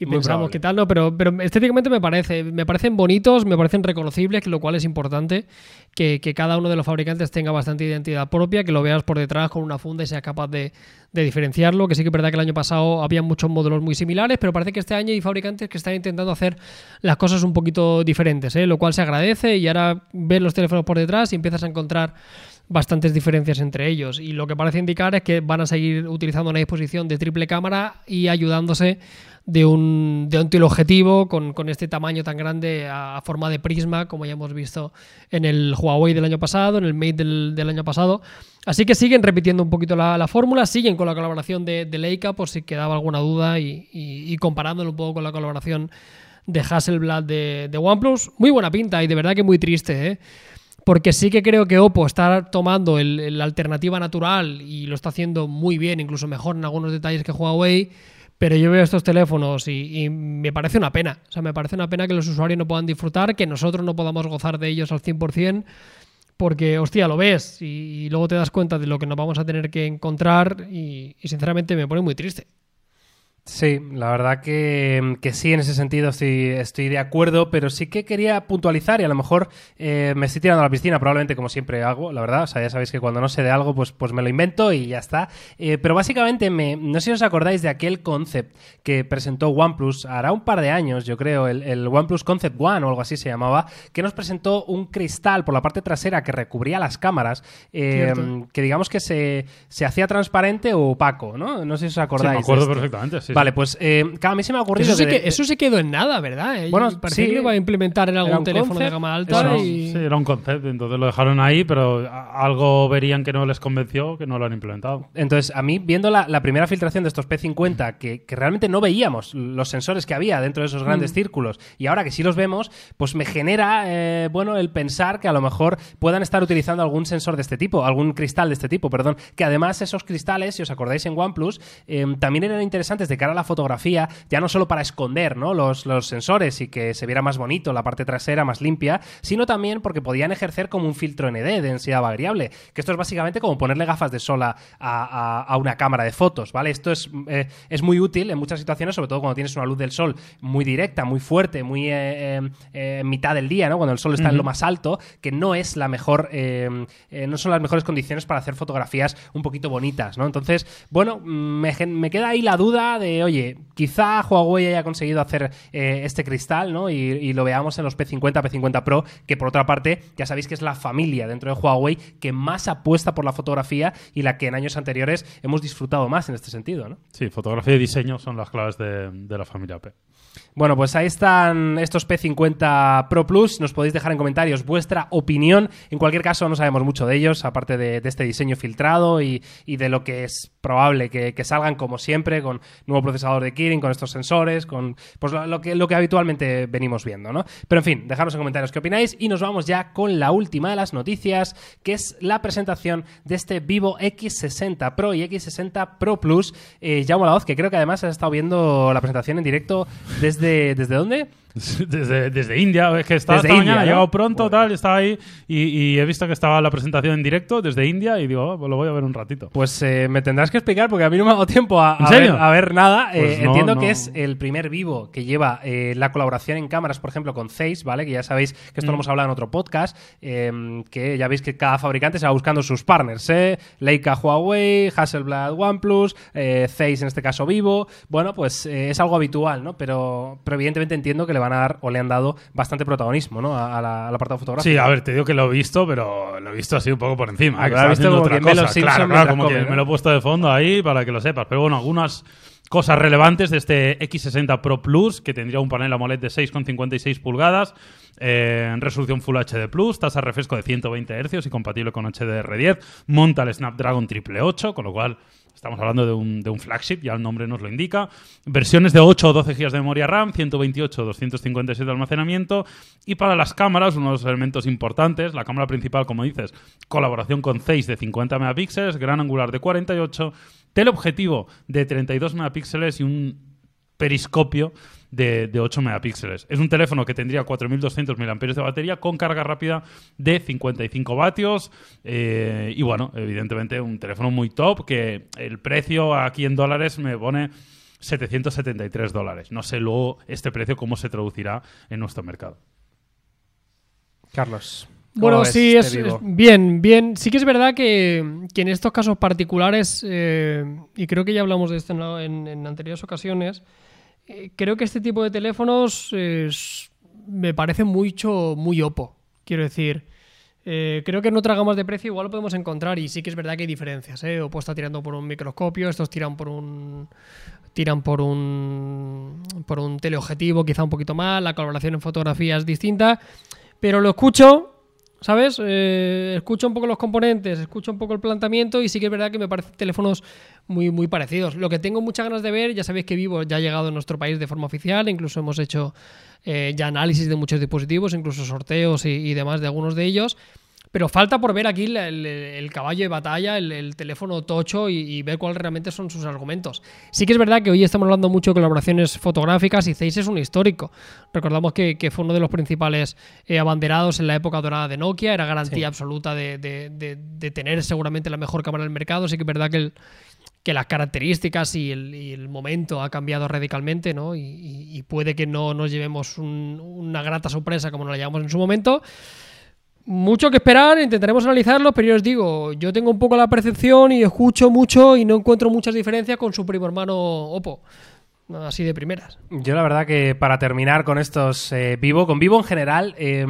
Y Muy pensamos probable. que tal, no, pero, pero estéticamente me parece, me parecen bonitos, me parecen reconocibles, que lo cual es importante que, que cada uno de los fabricantes tenga bastante identidad propia, que lo veas por detrás con una funda y seas capaz de, de diferenciarlo, que sí que es verdad que el año pasado había muchos modelos muy similares, pero parece que este año hay fabricantes que están intentando hacer las cosas un poquito diferentes, ¿eh? lo cual se agradece y ahora ves los teléfonos por detrás y empiezas a encontrar bastantes diferencias entre ellos y lo que parece indicar es que van a seguir utilizando una disposición de triple cámara y ayudándose de un, de un teleobjetivo con, con este tamaño tan grande a, forma de prisma como ya hemos visto en el Huawei del año pasado, en el Mate del, del año pasado. Así que siguen repitiendo un poquito la, la fórmula, siguen con la colaboración de, Leica por si quedaba alguna duda y comparándolo un poco con la colaboración de Hasselblad de, de OnePlus. Muy buena pinta y de verdad que muy triste, ¿eh? Porque sí que creo que Oppo está tomando la alternativa natural y lo está haciendo muy bien, incluso mejor en algunos detalles que Huawei. Pero yo veo estos teléfonos y, me parece una pena. O sea, me parece una pena que los usuarios no puedan disfrutar, que nosotros no podamos gozar de ellos al 100%, porque, hostia, lo ves y, y luego te das cuenta de lo que nos vamos a tener que encontrar y, y sinceramente me pone muy triste. Sí, la verdad que, que sí, en ese sentido estoy, estoy de acuerdo, pero sí que quería puntualizar y a lo mejor eh, me estoy tirando a la piscina, probablemente como siempre hago, la verdad. O sea, ya sabéis que cuando no sé de algo, pues, pues me lo invento y ya está. Eh, pero básicamente, me, no sé si os acordáis de aquel concept que presentó OnePlus hará un par de años, yo creo, el, el OnePlus Concept One o algo así se llamaba, que nos presentó un cristal por la parte trasera que recubría las cámaras, eh, que digamos que se, se hacía transparente o opaco, ¿no? No sé si os Sí, acordáis. me de acuerdo perfectamente. sí, vale, pues eh, claro, a mí se me ha ocurrido Eso, sí que- que, eso se quedó en nada, ¿verdad? Eh, Bueno, parecía sí. que lo iba a implementar en algún teléfono de gama alta Bueno, y... sí, era un concepto, entonces lo dejaron ahí, pero algo verían que no les convenció, que no lo han implementado. Entonces, a mí, viendo la, la primera filtración de estos P50, que, que realmente no veíamos los sensores que había dentro de esos Mm. grandes círculos, y ahora que sí los vemos, pues me genera, eh, bueno, el pensar que a lo mejor puedan estar utilizando algún sensor de este tipo, algún cristal de este tipo, perdón, que además esos cristales, si os acordáis en OnePlus, eh, también eran interesantes de cara a la fotografía, ya no solo para esconder ¿no? los, los sensores y que se viera más bonito la parte trasera, más limpia, sino también porque podían ejercer como un filtro ND, de densidad variable, que esto es básicamente como ponerle gafas de sol a, a- a una cámara de fotos, ¿vale? Esto es, eh, es muy útil en muchas situaciones, sobre todo cuando tienes una luz del sol muy directa, muy fuerte, muy eh, eh, en mitad del día, ¿no? Cuando el sol está en lo más alto, que no es la mejor, eh, no son las mejores condiciones para hacer fotografías un poquito bonitas, ¿no? Entonces, bueno, me, me queda ahí la duda de, oye, quizá Huawei haya conseguido hacer eh, este cristal, ¿no? Y, y lo veamos en los P50, P50 Pro, que por otra parte, ya sabéis que es la familia dentro de Huawei que más apuesta por la fotografía y la que en años anteriores hemos disfrutado más en este sentido, ¿no? Sí, fotografía y diseño son las claves de, de la familia P. Bueno, pues ahí están estos P50 Pro Plus. Nos podéis dejar en comentarios vuestra opinión. En cualquier caso, no sabemos mucho de ellos, aparte de, de este diseño filtrado y, y de lo que es probable que, que salgan, como siempre, con procesador de Kirin, con estos sensores, con pues lo, lo que, lo que habitualmente venimos viendo, ¿no? Pero en fin, dejadnos en comentarios qué opináis y nos vamos ya con la última de las noticias, que es la presentación de este Vivo X60 Pro y X60 Pro Plus. Eh, Jaume Laoz, que creo que además has estado viendo la presentación en directo desde... ¿Desde dónde? Desde, desde India, es que estaba Desde esta India, mañana, he llegado pronto, Joder. tal, estaba ahí y, y he visto que estaba la presentación en directo desde India y digo, oh, pues lo voy a ver un ratito. Pues eh, me tendrás que explicar porque a mí no me ha dado tiempo a, ver, a ver nada. Pues Eh, no, entiendo no. que es el primer vivo que lleva eh, la colaboración en cámaras, por ejemplo, con Zeiss, ¿vale? Que ya sabéis que esto lo Mm. hemos hablado en otro podcast, eh, que ya veis que cada fabricante se va buscando sus partners, ¿eh? Leica Huawei, Hasselblad OnePlus, Zeiss en este caso Vivo. Bueno, pues es algo habitual, ¿no? Pero, pero evidentemente entiendo que le van a dar o le han dado bastante protagonismo, ¿no? A, a la- al apartado fotográfico. Sí, a ver, te digo que lo he visto, pero lo he visto así un poco por encima. Ah, que lo visto como otra cosa. claro, claro, como come, que ¿no? me lo he puesto de fondo ahí para que lo sepas. Pero bueno, algunas cosas relevantes de este X60 Pro Plus, que tendría un panel AMOLED de 6,56 pulgadas, eh, en resolución Full HD Plus, tasa refresco de 120 Hz y compatible con HDR10, monta el Snapdragon 888, con lo cual estamos hablando de un, de un flagship, ya el nombre nos lo indica, versiones de 8 o 12 GB de memoria RAM, 128 o 256 de almacenamiento, y para las cámaras, unos elementos importantes, la cámara principal, como dices, colaboración con Zeiss de 50 megapíxeles, gran angular de 48, teleobjetivo de 32 megapíxeles y un periscopio de, de 8 megapíxeles. Es un teléfono que tendría 4.200 mAh de batería con carga rápida de 55 vatios eh, y bueno, evidentemente un teléfono muy top que el precio aquí en dólares me pone 773 dólares. No sé luego este precio cómo se traducirá en nuestro mercado. Carlos. ¿cómo Bueno, ves sí, es, bien, bien. Sí que es verdad que, que en estos casos particulares, eh, y creo que ya hablamos de esto en, la- en- en anteriores ocasiones, eh, creo que este tipo de teléfonos eh, es- me parece mucho, muy opo. Quiero decir, eh, creo que en otras gamas de precio igual lo podemos encontrar y sí que es verdad que hay diferencias. ¿eh? Oppo está tirando por un microscopio, estos tiran por un tiran por un por un teleobjetivo quizá un poquito más, la colaboración en fotografía es distinta, pero lo escucho, ¿sabes? Eh, escucho un poco los componentes, escucho un poco el planteamiento y sí que es verdad que me parecen teléfonos muy, muy parecidos. Lo que tengo muchas ganas de ver, ya sabéis que Vivo ya ha llegado a nuestro país de forma oficial, incluso hemos hecho eh, ya análisis de muchos dispositivos, incluso sorteos y, y demás de algunos de ellos. Pero falta por ver aquí el, el caballo de batalla, el, el teléfono tocho y, y ver cuáles realmente son sus argumentos. Sí que es verdad que hoy estamos hablando mucho de colaboraciones fotográficas y Zeiss es un histórico. Recordamos que, que fue uno de los principales eh, abanderados en la época dorada de Nokia, era garantía Sí. absoluta de, de- de- de tener seguramente la mejor cámara del mercado. Sí que es verdad que, que las características y el, y el momento ha cambiado radicalmente, ¿no? Y, y- y puede que no nos llevemos un- una grata sorpresa como nos la llevamos en su momento. Mucho que esperar, intentaremos analizarlo, pero yo os digo, yo tengo un poco la percepción y escucho mucho y no encuentro muchas diferencias con su primo hermano Oppo. Así de primeras. Yo la verdad que para terminar con estos eh, Vivo, con Vivo en general, eh,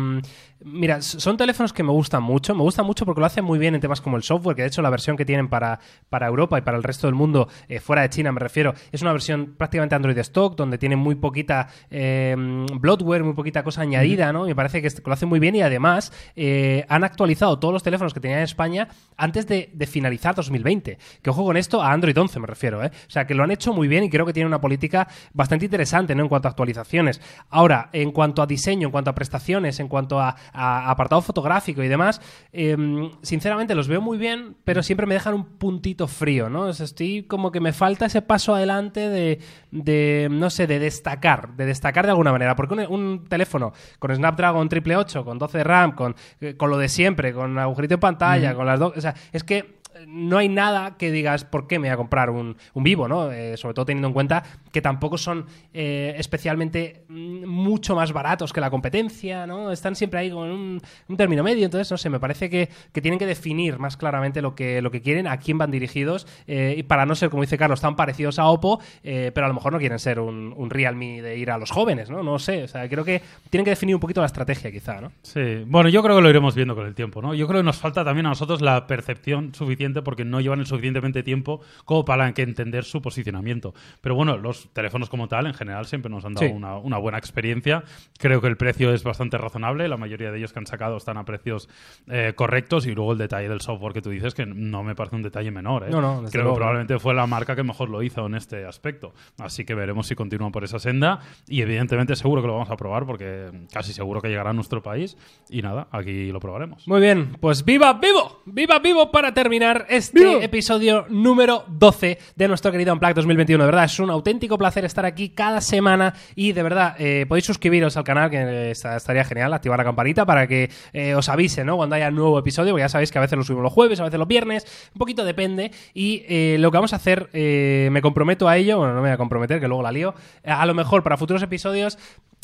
mira, son teléfonos que me gustan mucho, me gustan mucho porque lo hacen muy bien en temas como el software, que de hecho la versión que tienen para, para Europa y para el resto del mundo, eh, fuera de China me refiero, es una versión prácticamente Android stock, donde tienen muy poquita eh, bloatware, muy poquita cosa añadida, ¿no? Me parece que lo hacen muy bien y además eh, han actualizado todos los teléfonos que tenían en España antes de, de finalizar 2020. Que ojo con esto, a Android 11 me refiero, ¿eh? O sea, que lo han hecho muy bien y creo que tienen una política bastante interesante, ¿no? En cuanto a actualizaciones. Ahora, en cuanto a diseño, en cuanto a prestaciones, en cuanto a, a apartado fotográfico y demás, eh, sinceramente los veo muy bien, pero siempre me dejan un puntito frío, ¿no? O sea, estoy como que me falta ese paso adelante de, de, no sé, de destacar, de destacar de alguna manera. Porque un, un teléfono con Snapdragon 888, con 12 de RAM, con, eh, con lo de siempre, con agujerito en pantalla, con las dos... O sea, es que no hay nada que digas por qué me voy a comprar un, un vivo, ¿no? Eh, sobre todo teniendo en cuenta que tampoco son eh, especialmente mm, mucho más baratos que la competencia, ¿no? Están siempre ahí con un, un término medio, entonces, no sé, me parece que, que tienen que definir más claramente lo que, lo que quieren, a quién van dirigidos, eh, y para no ser, como dice Carlos, tan parecidos a Oppo, pero a lo mejor no quieren ser un, un Realme de ir a los jóvenes, ¿no? No sé, o sea, creo que tienen que definir un poquito la estrategia, quizá, ¿no? Sí, bueno, yo creo que lo iremos viendo con el tiempo, ¿no? Yo creo que nos falta también a nosotros la percepción suficiente porque no llevan el suficientemente tiempo como para que entender su posicionamiento. Pero bueno, los teléfonos como tal, en general, siempre nos han dado Sí. una, una buena experiencia. Creo que el precio es bastante razonable. La mayoría de ellos que han sacado están a precios eh, correctos y luego el detalle del software que tú dices, que no me parece un detalle menor. ¿eh? No, no, Creo luego. que probablemente fue la marca que mejor lo hizo en este aspecto. Así que veremos si continúan por esa senda y evidentemente seguro que lo vamos a probar porque casi seguro que llegará a nuestro país y nada, aquí lo probaremos. Muy bien, pues viva vivo, viva vivo para terminar este ¡Vivo! episodio número 12 de nuestro querido Unplugged 2021. De verdad, es un auténtico placer estar aquí cada semana y de verdad eh, podéis suscribiros al canal, que eh, estaría genial, activar la campanita para que eh, os avise ¿no? cuando haya nuevo episodio, porque ya sabéis que a veces lo subimos los jueves, a veces los viernes, un poquito depende. Y eh, lo que vamos a hacer, me comprometo a ello, bueno, no me voy a comprometer, que luego la lío, a lo mejor para futuros episodios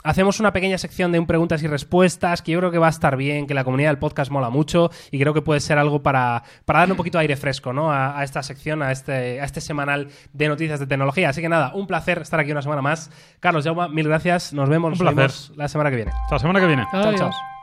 hacemos una pequeña sección de un preguntas y respuestas que yo creo que va a estar bien, que la comunidad del podcast mola mucho y creo que puede ser algo para, para darle un poquito de aire fresco ¿no? a, a esta sección, a este, a este semanal de noticias de tecnología. Así que nada, un placer estar aquí una semana más. Carlos Jauma, mil gracias. Nos vemos, Un nos placer. vemos la semana que viene. Hasta la semana que viene. Chao, Adiós. chao.